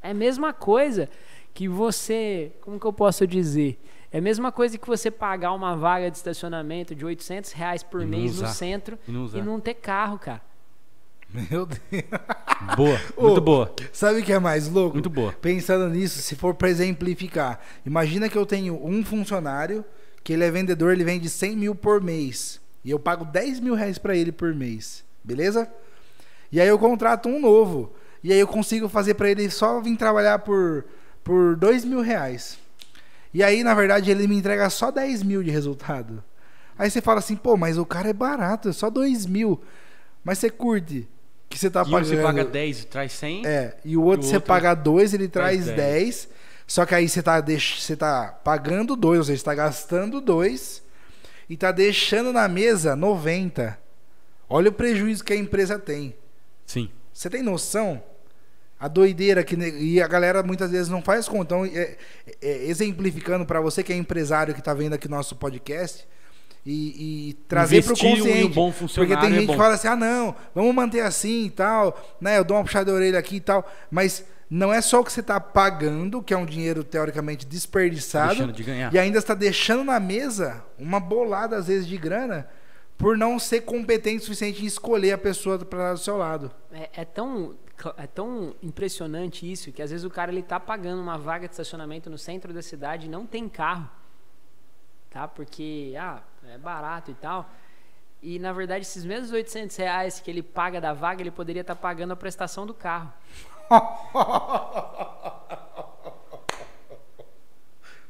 É a mesma coisa que você. Como que eu posso dizer? É a mesma coisa que você pagar uma vaga de estacionamento de 800 reais por E mês no centro E não e não ter carro, cara. Meu Deus. Boa, muito Ô, boa. Sabe o que é mais louco? Muito boa. Pensando nisso, se for pra exemplificar, imagina que eu tenho um funcionário que ele é vendedor, ele vende 100 mil por mês. E eu pago 10 mil reais pra ele por mês. Beleza? E aí eu contrato um novo. E aí eu consigo fazer pra ele só vir trabalhar por, por 2 mil reais. E aí, na verdade, ele me entrega só 10 mil de resultado. Aí você fala assim, pô, mas o cara é barato, é só 2 mil. Mas você curte que você tá E um pagando. você paga 10 e traz 100. É, e o outro E o você outro paga 2, ele traz traz 10. 10. Só que aí você tá, deix... você tá pagando 2, ou seja, você tá gastando 2 e tá deixando na mesa 90. Olha o prejuízo que a empresa tem. Sim. Você tem noção? A doideira que e a galera muitas vezes não faz conta. Então, é- é- exemplificando para você que é empresário que tá vendo aqui nosso podcast e, e trazer para o consciente. um bom porque funcionário tem é gente que bom. fala assim: "Ah, não, vamos manter assim e tal", né? Eu dou uma puxada de orelha aqui e tal, mas não é só o que você está pagando, que é um dinheiro teoricamente desperdiçado, Deixando de ganhar. e ainda está deixando na mesa uma bolada às vezes de grana por não ser competente o suficiente em escolher a pessoa para do seu lado. É, é tão, é tão impressionante isso que às vezes o cara ele tá pagando uma vaga de estacionamento no centro da cidade e não tem carro. Tá? Porque ah, é barato e tal. E na verdade, esses mesmos 800 reais que ele paga da vaga, ele poderia estar pagando a prestação do carro.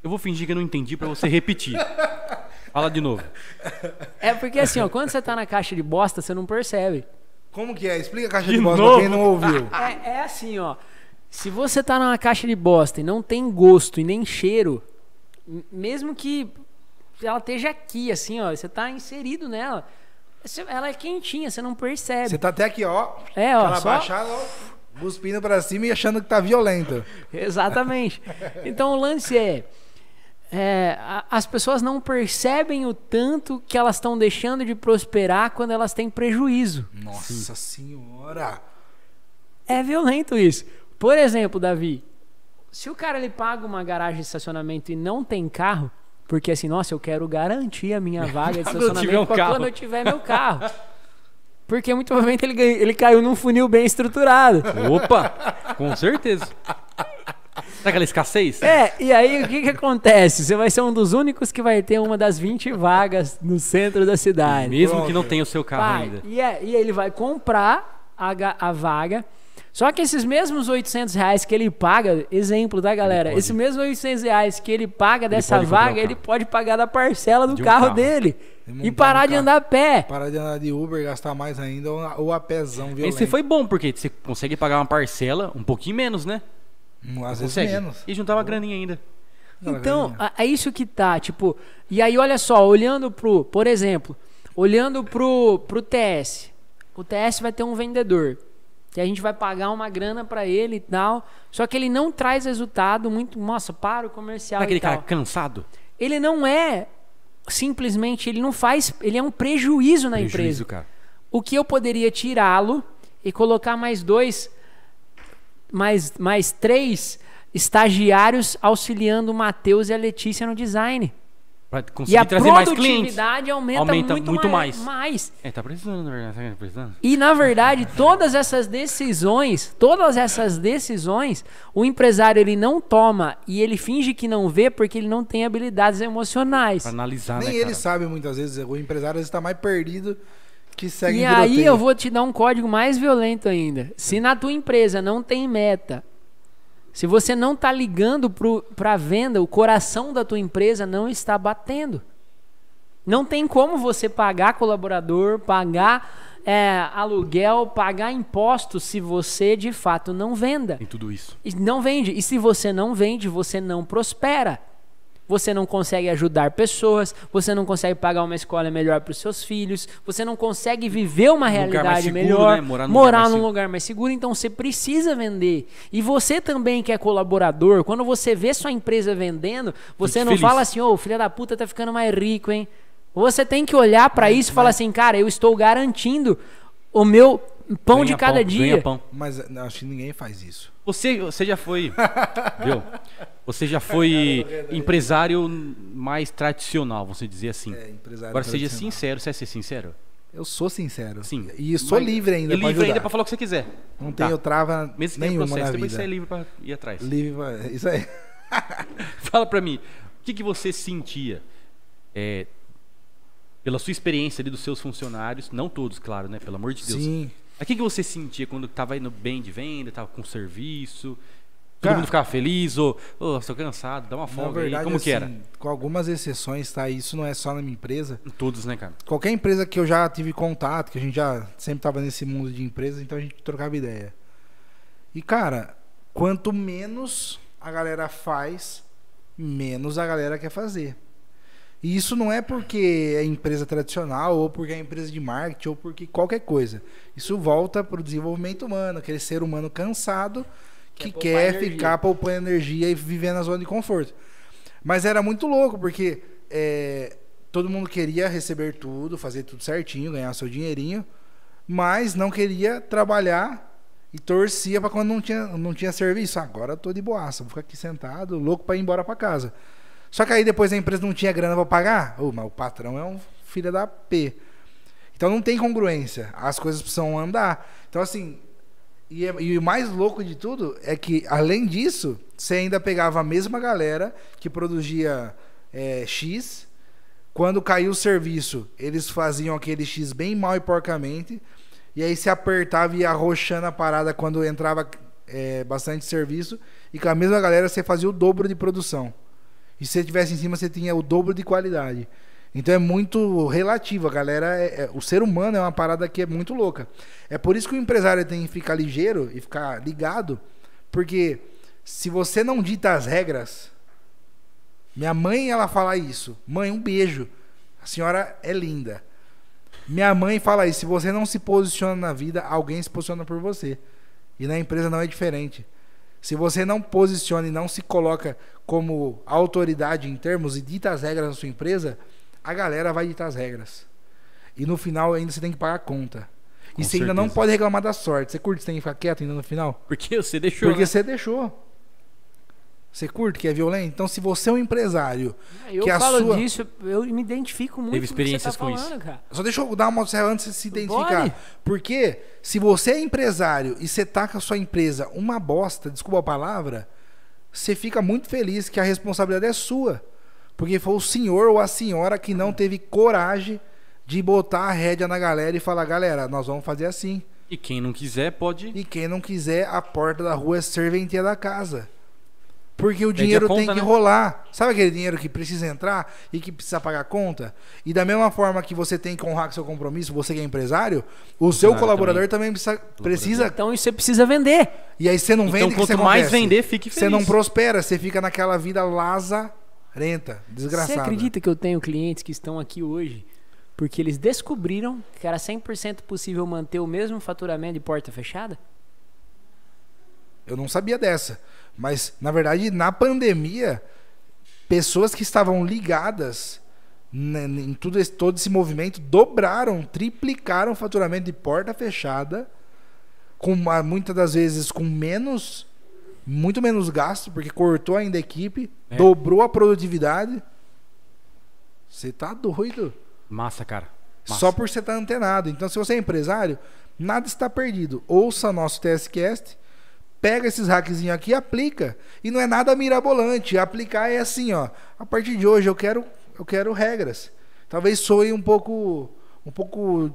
Eu vou fingir que eu não entendi pra você repetir. Fala de novo. É porque assim, ó, quando você tá na caixa de bosta, você não percebe. Como que é? Explica a caixa De de, bosta novo? pra quem não ouviu. É, é assim, ó. Se você tá numa caixa de bosta e não tem gosto e nem cheiro, mesmo que ela esteja aqui, assim, ó, você tá inserido nela, você- ela é quentinha, você não percebe. Você tá até aqui, ó. É, ó, Aquela só- baixada, ó, cuspindo pra cima e achando que tá violento. Exatamente. Então o lance é, é, a- as pessoas não percebem o tanto que elas estão deixando de prosperar quando elas têm prejuízo. Nossa senhora. É violento isso. Por exemplo, Davi, se o cara ele paga uma garagem de estacionamento e não tem carro, porque assim, nossa, eu quero garantir a minha vaga de estacionamento um quando eu tiver meu carro. Porque muito provavelmente ele, ele caiu num funil bem estruturado. Opa! Com certeza. Sabe aquela escassez? É, e aí o que que acontece? Você vai ser um dos únicos que vai ter uma das 20 vagas no centro da cidade. Mesmo Pronto. que não tenha o seu carro Vai, ainda. E, é- e ele vai comprar a, a vaga. Só que esses mesmos 800 reais que ele paga, exemplo, tá, galera? Esses mesmos 800 reais que ele paga dessa o vaga, ele pode pagar da parcela do De um carro, carro. dele. E E parar um de andar a pé. Parar de andar de Uber, gastar mais ainda, ou, a pezão violento. Esse foi bom, porque você consegue pagar uma parcela um pouquinho menos, né? Hum, Às vezes Consegue. menos. E juntar uma graninha ainda. Então, é isso que tá, tipo. E aí, olha só, olhando pro, por exemplo, olhando pro, pro TS. O TS vai ter um vendedor. Que a gente vai pagar uma grana pra ele e tal. Só que ele não traz resultado muito. Nossa, para o comercial. Sabe aquele e tal. cara cansado? Ele não é simplesmente, ele não faz. Ele é um prejuízo na Prejuízo, empresa. cara. O que eu poderia tirá-lo e colocar mais dois, mais, mais três estagiários auxiliando o Matheus e a Letícia no design. Pra E conseguir a trazer mais clientes. produtividade aumenta, Aumenta muito, muito mais, mais. mais. É, tá precisando, na verdade. Tá precisando. E na verdade, todas essas decisões, todas essas decisões, o empresário ele não toma e ele finge que não vê porque ele não tem habilidades emocionais. Pra analisar, Nem né, ele cara? sabe muitas vezes. O empresário está mais perdido que segue E aí eu vou te dar um código mais violento ainda. Se na tua empresa não tem meta, se você não está ligando para a venda, o coração da tua empresa não está batendo. Não tem como você pagar colaborador, pagar é, aluguel, pagar impostos se você de fato não venda. Tem tudo isso. E não vende. E se você não vende, você não prospera. Você não consegue ajudar pessoas, você não consegue pagar uma escola melhor para os seus filhos, você não consegue viver uma Um lugar mais realidade seguro, melhor, né? Morar num morar lugar mais num seguro. lugar mais seguro, então você precisa vender. E você também que é colaborador, quando você vê sua empresa vendendo, você Fique não feliz. fala assim, ô, filha da puta tá ficando mais rico, hein? Você tem que olhar para isso e falar assim, cara, eu estou garantindo o meu pão Ganha de cada pão, dia. Ganha pão. Mas não, acho que ninguém faz isso. Você, você já foi. viu? Você já foi empresário mais tradicional, vamos dizer assim. É, empresário Agora seja sincero, você é ser sincero? Eu sou sincero. Sim. E sou Mas- livre ainda e livre ajudar. ainda pra falar o que você quiser. Não Tá. tenho trava Mesmo nenhuma processo, na vida. você é livre pra ir atrás. Livre, pra- isso aí. Fala pra mim, o que, que você sentia é, pela sua experiência ali dos seus funcionários, não todos, claro, né? Pelo amor de Deus. Sim. O que, que você sentia quando tava indo bem de venda, tava com serviço? Todo Cara- mundo ficava feliz, ou, ô, estou cansado, dá uma Na folga verdade, aí. Como que era? assim, Com algumas exceções, tá? Isso não é só na minha empresa. Em Todos, né, cara? Qualquer empresa que eu já tive contato, que a gente já sempre tava nesse mundo de empresas, então a gente trocava ideia. E, cara, quanto menos a galera faz, menos a galera quer fazer. E isso não é porque é empresa tradicional, ou porque é empresa de marketing, ou porque qualquer coisa. Isso volta para o desenvolvimento humano, aquele ser humano cansado que Quer quer ficar poupando energia e viver na zona de conforto. Mas era muito louco, porque é, todo mundo queria receber tudo, fazer tudo certinho, ganhar seu dinheirinho, mas não queria trabalhar e torcia para quando não tinha, não tinha serviço. Agora eu tô de boaça, vou ficar aqui sentado, louco para ir embora para casa. Só que aí depois a empresa não tinha grana para pagar. Ô, mas o patrão é um filho da P. Então não tem congruência. As coisas precisam andar. Então, assim. E, é- e o mais louco de tudo é que, além disso, você ainda pegava a mesma galera que produzia é, X. Quando caiu o serviço, eles faziam aquele X bem mal e porcamente. E aí se apertava e ia arrochando a parada quando entrava é, bastante serviço. E com a mesma galera você fazia o dobro de produção. E se você tivesse em cima, você tinha o dobro de qualidade. Então é muito relativo. A galera, é- é- o ser humano é uma parada que é muito louca. É por isso que o empresário tem que ficar ligeiro e ficar ligado, porque se você não dita as regras, minha mãe ela fala isso. Mãe, um beijo. A senhora é linda. Minha mãe fala isso. Se você não se posiciona na vida, alguém se posiciona por você. E na empresa não é diferente. Se você não posiciona e não se coloca como autoridade em termos e dita as regras na sua empresa, a galera vai ditar as regras. E no final ainda você tem que pagar a conta. Com e você ainda não certeza. pode reclamar da sorte. Você curte, você tem que ficar quieto ainda no final? Porque você deixou. Porque né? você deixou. Você curte que é violento? Então, se você é um empresário, Eu que a falo sua- disso, eu me identifico muito Teve com o que você tá experiências com falando, cara. Só deixa eu dar uma observação antes de você se identificar. Pode. Porque se você é empresário e você tá com a sua empresa uma bosta, desculpa a palavra, você fica muito feliz que a responsabilidade é sua. Porque foi o senhor ou a senhora que não teve coragem de botar a rédea na galera e falar, galera, nós vamos fazer assim. E quem não quiser pode. E quem não quiser, a porta da rua é serventia da casa. Porque o dinheiro conta, tem que né? rolar. Sabe aquele dinheiro que precisa entrar e que precisa pagar a conta? E da mesma forma que você tem que honrar com seu compromisso, você que é empresário, o seu colaborador também, precisa, precisa. Então você precisa vender. E aí você não Então, vende, o que quanto você mais acontece? vender, fique Você feliz. não prospera, você fica naquela vida lazarenta, desgraçada. Você acredita que eu tenho clientes que estão aqui hoje porque eles descobriram que era 100% possível manter o mesmo faturamento de porta fechada? Eu não sabia dessa. Mas, na verdade, na pandemia, pessoas que estavam ligadas né, em tudo esse, todo esse movimento dobraram, triplicaram o faturamento de porta fechada, com muitas das vezes com menos, muito menos gasto, porque cortou ainda a equipe, É. dobrou a produtividade. Você tá doido? Massa, cara. Massa. Só por você estar antenado. Então, se você é empresário, nada está perdido. Ouça nosso TSCast, pega esses hackzinhos aqui e aplica. E não é nada mirabolante. Aplicar é assim, ó. A partir de hoje eu quero, eu quero regras. Talvez soe um pouco, um pouco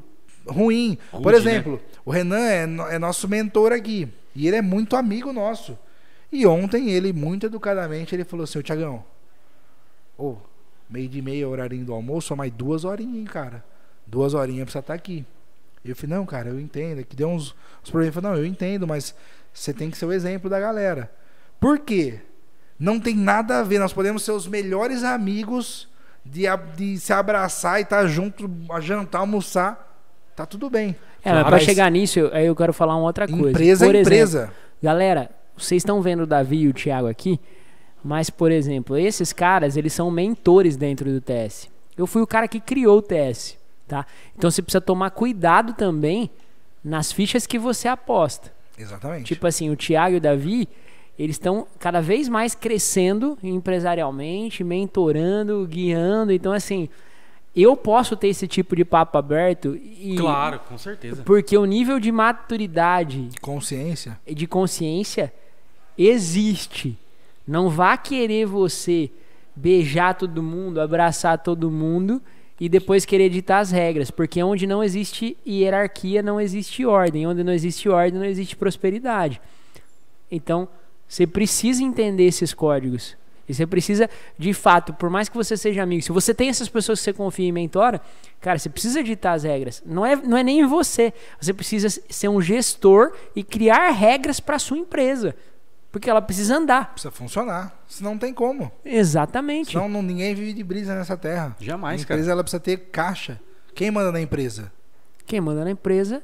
ruim. Por Rude, exemplo, o Renan é, é nosso mentor aqui. E ele é muito amigo nosso. E ontem ele, muito educadamente, ele falou assim, ô Tiagão, ô, meio de meia, horarinho do almoço, só mais duas horinhas, hein, cara. Duas horinhas precisa estar aqui. Eu falei, não, cara, eu entendo. É Que deu uns, uns problemas. Eu falei, não, eu entendo, mas você tem que ser o exemplo da galera. Por quê? Não tem nada a ver. Nós podemos ser os melhores amigos de, de se abraçar e estar junto, a jantar, almoçar. Tá tudo bem. É, Claro, pra mas- chegar nisso, eu, eu quero falar uma outra coisa. Empresa Por é exemplo, empresa. Galera, vocês estão vendo o Davi e o Thiago aqui, mas, por exemplo, esses caras, eles são mentores dentro do TS. Eu fui o cara que criou o TS, tá? Então você precisa tomar cuidado também nas fichas que você aposta. Exatamente. Tipo assim, o Thiago e o Davi, eles estão cada vez mais crescendo empresarialmente, mentorando, guiando. Então, assim, Eu posso ter esse tipo de papo aberto e Claro, com certeza. porque o nível de maturidade Consciência. e de consciência existe. Não vá querer você beijar todo mundo, abraçar todo mundo e depois querer ditar as regras, porque onde não existe hierarquia não existe ordem, onde não existe ordem não existe prosperidade. Então, você precisa entender esses códigos. E você precisa, de fato, por mais que você seja amigo, se você tem essas pessoas que você confia e mentora, cara, você precisa ditar as regras. Não é, não é nem em você. Você precisa ser um gestor e criar regras para sua empresa. Porque ela precisa andar. Precisa funcionar. Senão não tem como. Exatamente. Senão não, ninguém vive de brisa nessa terra. Jamais, a cara. empresa ela precisa ter caixa. Quem manda na empresa? Quem manda na empresa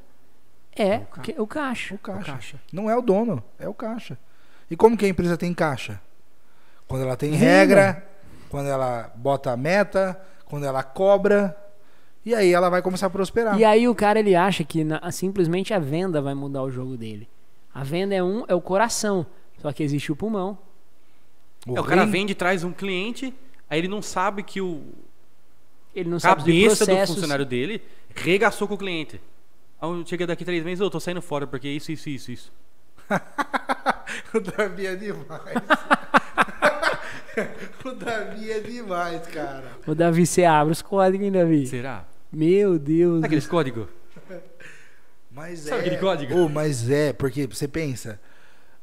é O ca- que- o caixa. O caixa. caixa. Não é o dono, é o caixa. E como que a empresa tem caixa? Quando ela tem regra, quando ela bota a meta, quando ela cobra. E aí ela vai começar a prosperar. E aí o cara ele acha que na- simplesmente a venda vai mudar o jogo dele. A venda é um é o coração, só que existe o pulmão. o, É, o cara rim- vem de traz um cliente, aí ele não sabe que o Ele não sabe cabeça do processos. funcionário dele regaçou com o cliente. Aí chega daqui três meses, eu tô saindo fora, porque isso, isso, isso, isso. o Davi é demais. o Davi é demais, cara. O Davi, você abre os códigos, hein, Davi? Será? Meu Deus. Sabe aqueles códigos? Mas Sabe é. aquele código? Ô, mas é, porque você pensa,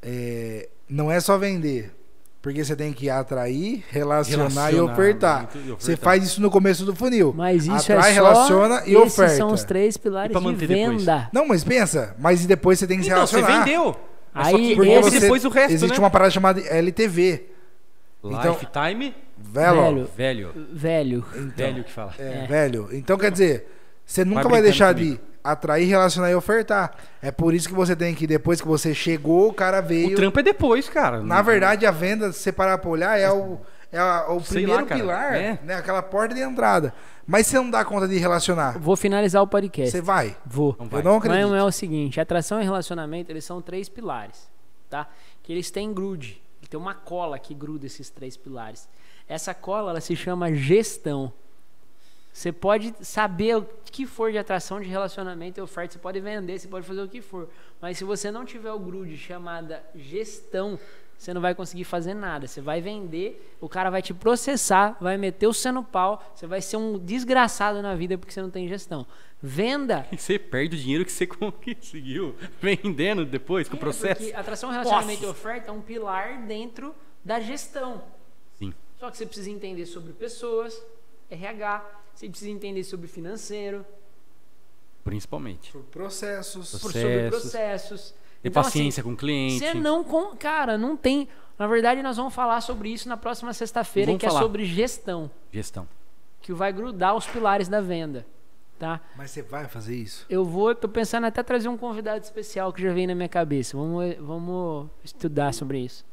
é, não é só vender. Porque você tem que atrair, relacionar, e Relacionar, ofertar. muito- e ofertar. Você faz isso no começo do funil. Mas isso Atrai, é só relaciona e esses oferta. são os três E pilares pra de manter depois? venda. Não, mas pensa, mas depois você tem que se Então, você relacionar. vendeu. Mas Aí, só que Porque esse- você, depois o resto, existe né? uma parada chamada LTV. Então- Lifetime. Velho. velho. Velho. Velho que fala. É, É. velho. Então quer dizer, você nunca vai, brincando deixar comigo. de atrair, relacionar e ofertar. É por isso que você tem que, depois que você chegou, o cara veio. O trampo é depois, cara. Na verdade, a venda, se você parar pra olhar, é o, é a- o Sei primeiro lá, pilar, É. né? Aquela porta de entrada. Mas você não dá conta de relacionar. Vou finalizar o podcast. Você vai. Vou. Não vai. Eu não Mas acredito. não é o seguinte, atração e relacionamento, eles são três pilares, tá? Que eles têm grude. Tem uma cola que gruda esses três pilares. Essa cola, ela se chama gestão. Você pode saber o que for de atração, de relacionamento e oferta, você pode vender, você pode fazer o que for. Mas se você não tiver o grude chamada gestão, você não vai conseguir fazer nada. Você vai vender, o cara vai te processar, vai meter o você no pau, você vai ser um desgraçado na vida porque você não tem gestão. Venda E você perde o dinheiro que você conseguiu vendendo depois com o É, processo. porque atração, relacionamento Nossa. e oferta é um pilar dentro da gestão. Sim. Só que você precisa entender sobre pessoas, RH, você precisa entender sobre financeiro, Principalmente. Por processos. por- Processos. sobre processos. Ter Então, paciência com o assim, cliente. Você não, com, cara, não tem. Na verdade, nós vamos falar sobre isso na próxima sexta-feira, que é falar. sobre gestão, Gestão. que vai grudar os pilares da venda, tá? Mas você vai fazer isso? Eu vou, tô pensando até trazer um convidado especial que já vem na minha cabeça. Vamos, vamos estudar sobre isso.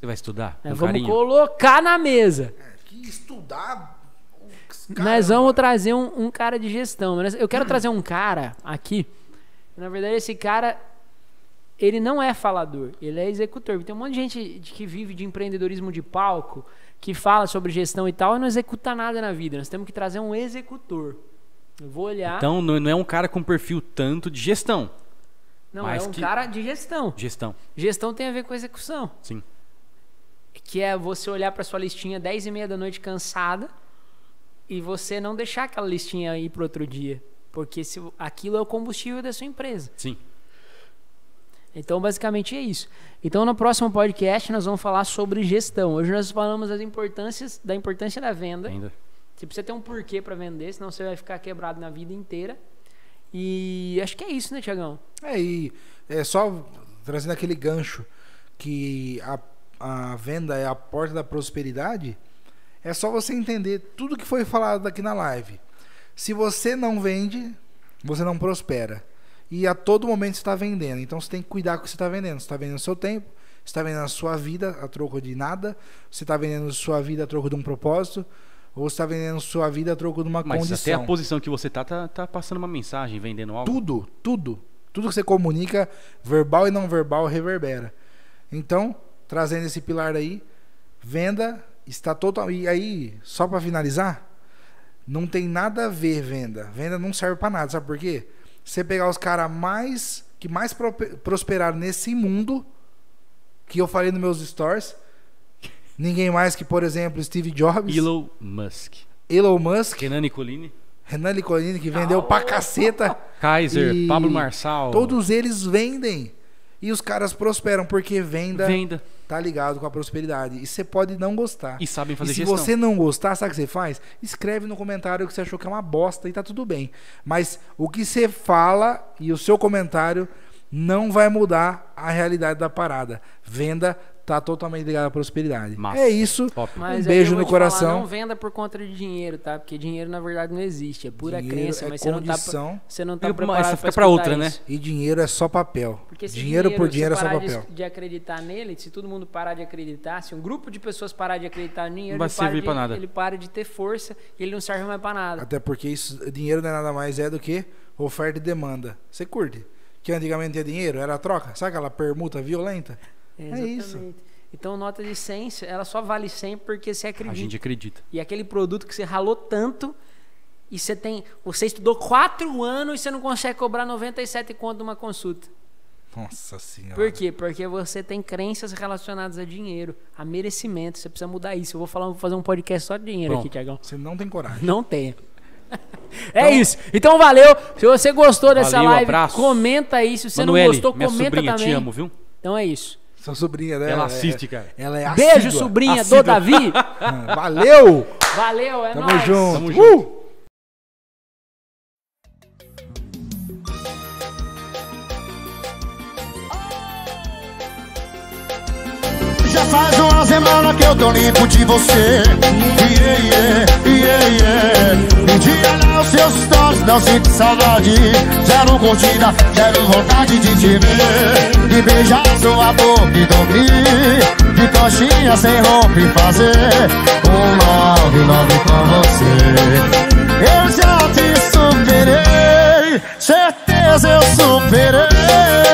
Você vai estudar? É, vamos carinho? colocar na mesa. É, que estudar. Nós Caramba. vamos trazer um, um cara de gestão. mas Eu quero trazer um cara aqui. Na verdade, esse cara, ele não é falador, ele é executor. Tem um monte de gente que vive de empreendedorismo de palco, que fala sobre gestão e tal, e não executa nada na vida. Nós temos que trazer um executor. Eu vou olhar. Então não não é um cara com perfil tanto de gestão. não, mas é um que- cara de gestão. Gestão. Gestão tem a ver com execução. Sim. Que é você olhar para sua listinha 10 e meia da noite cansada e você não deixar aquela listinha ir para outro dia. Porque se, aquilo é o combustível da sua empresa. Sim. Então, basicamente é isso. Então, no próximo podcast, nós vamos falar sobre gestão. Hoje nós falamos das importâncias, da importância da venda. Ainda. Você precisa ter um porquê para vender, senão você vai ficar quebrado na vida inteira. E acho que é isso, né, Tiagão? É, e é só trazendo aquele gancho que a, a venda é a porta da prosperidade. É só você entender tudo que foi falado aqui na live. Se você não vende, você não prospera. E a todo momento você está vendendo. Então você tem que cuidar com o que você está vendendo. Você está vendendo seu tempo, você está vendendo a sua vida a troco de nada, você está vendendo sua vida a troco de um propósito, ou você está vendendo sua vida a troco de uma Mas até condição. a posição que você tá, tá, tá passando uma mensagem, vendendo algo. Tudo, tudo. Tudo que você comunica, verbal e não verbal, reverbera. Então, trazendo esse pilar aí, venda está total. E aí, só para finalizar, Não tem nada a ver venda. Venda não serve pra nada, sabe por quê? Você pegar os caras mais que mais pro- prosperaram nesse mundo, que eu falei nos meus stories, ninguém mais que, por exemplo, Steve Jobs, Elon Musk. Elon Musk, Kenan Nicolini. Renan Nicolini, que vendeu pra caceta. Kaiser, E Pablo Marçal. Todos eles vendem. E os caras prosperam porque venda Venda. tá ligado com a prosperidade. E você pode não gostar. E sabem E fazer se gestão. você não gostar, sabe o que você faz? Escreve no comentário que você achou que é uma bosta e tá tudo bem. Mas o que você fala e o seu comentário não vai mudar a realidade da parada. Venda tá totalmente ligada à prosperidade. Massa. É isso. Top. Mas um beijo no te falar, coração. não venda por conta de dinheiro, tá? Porque dinheiro na verdade não existe, é pura Dinheiro crença, é mas você não tá condição. você não tá preparado fica pra escutar outra, né? isso. E dinheiro é só papel. Porque se dinheiro, por se dinheiro é só papel. De, de acreditar nele, se todo mundo parar de acreditar, se um grupo de pessoas parar de acreditar em dinheiro, Não vai ele, para servir de, pra nada. ele para de ter força e ele não serve mais pra nada. Até porque isso, dinheiro não é nada mais é do que oferta e demanda. Você curte? Que antigamente tinha dinheiro, era troca. Sabe aquela permuta violenta? É isso. Então nota de 100, ela só vale 100 porque você A acredita. gente acredita. E aquele produto que você ralou tanto e você tem, você estudou 4 anos e você não consegue cobrar 97 conto de uma consulta. Nossa senhora. Por quê? Porque você tem crenças relacionadas a dinheiro, a merecimento. Você precisa mudar isso. Eu vou falar, vou fazer um podcast só de dinheiro Pronto. aqui, Tiagão. Você não tem coragem. Não tenha. É isso. Então valeu. Se você gostou dessa Valeu, live, abraço. comenta aí. Se você Manuele, não gostou, minha comenta sobrinha, também. te amo, viu? Então é isso. Sua sobrinha dela. Ela é- assiste, cara. Ela é Beijo, assídua. sobrinha Assídua. do Davi. Valeu! Valeu, é Tamo nóis. junto. Tamo Uh! junto. Já faz uma semana que eu tô limpo de você. Yeah, yeah, yeah. Um dia lá os seus stories, não sinto saudade. Zero curtida, zero vontade de te ver. De beijar sua boca e dormir. De coxinha sem roupa e fazer Um love, love com você. Eu já te superei Certeza eu superei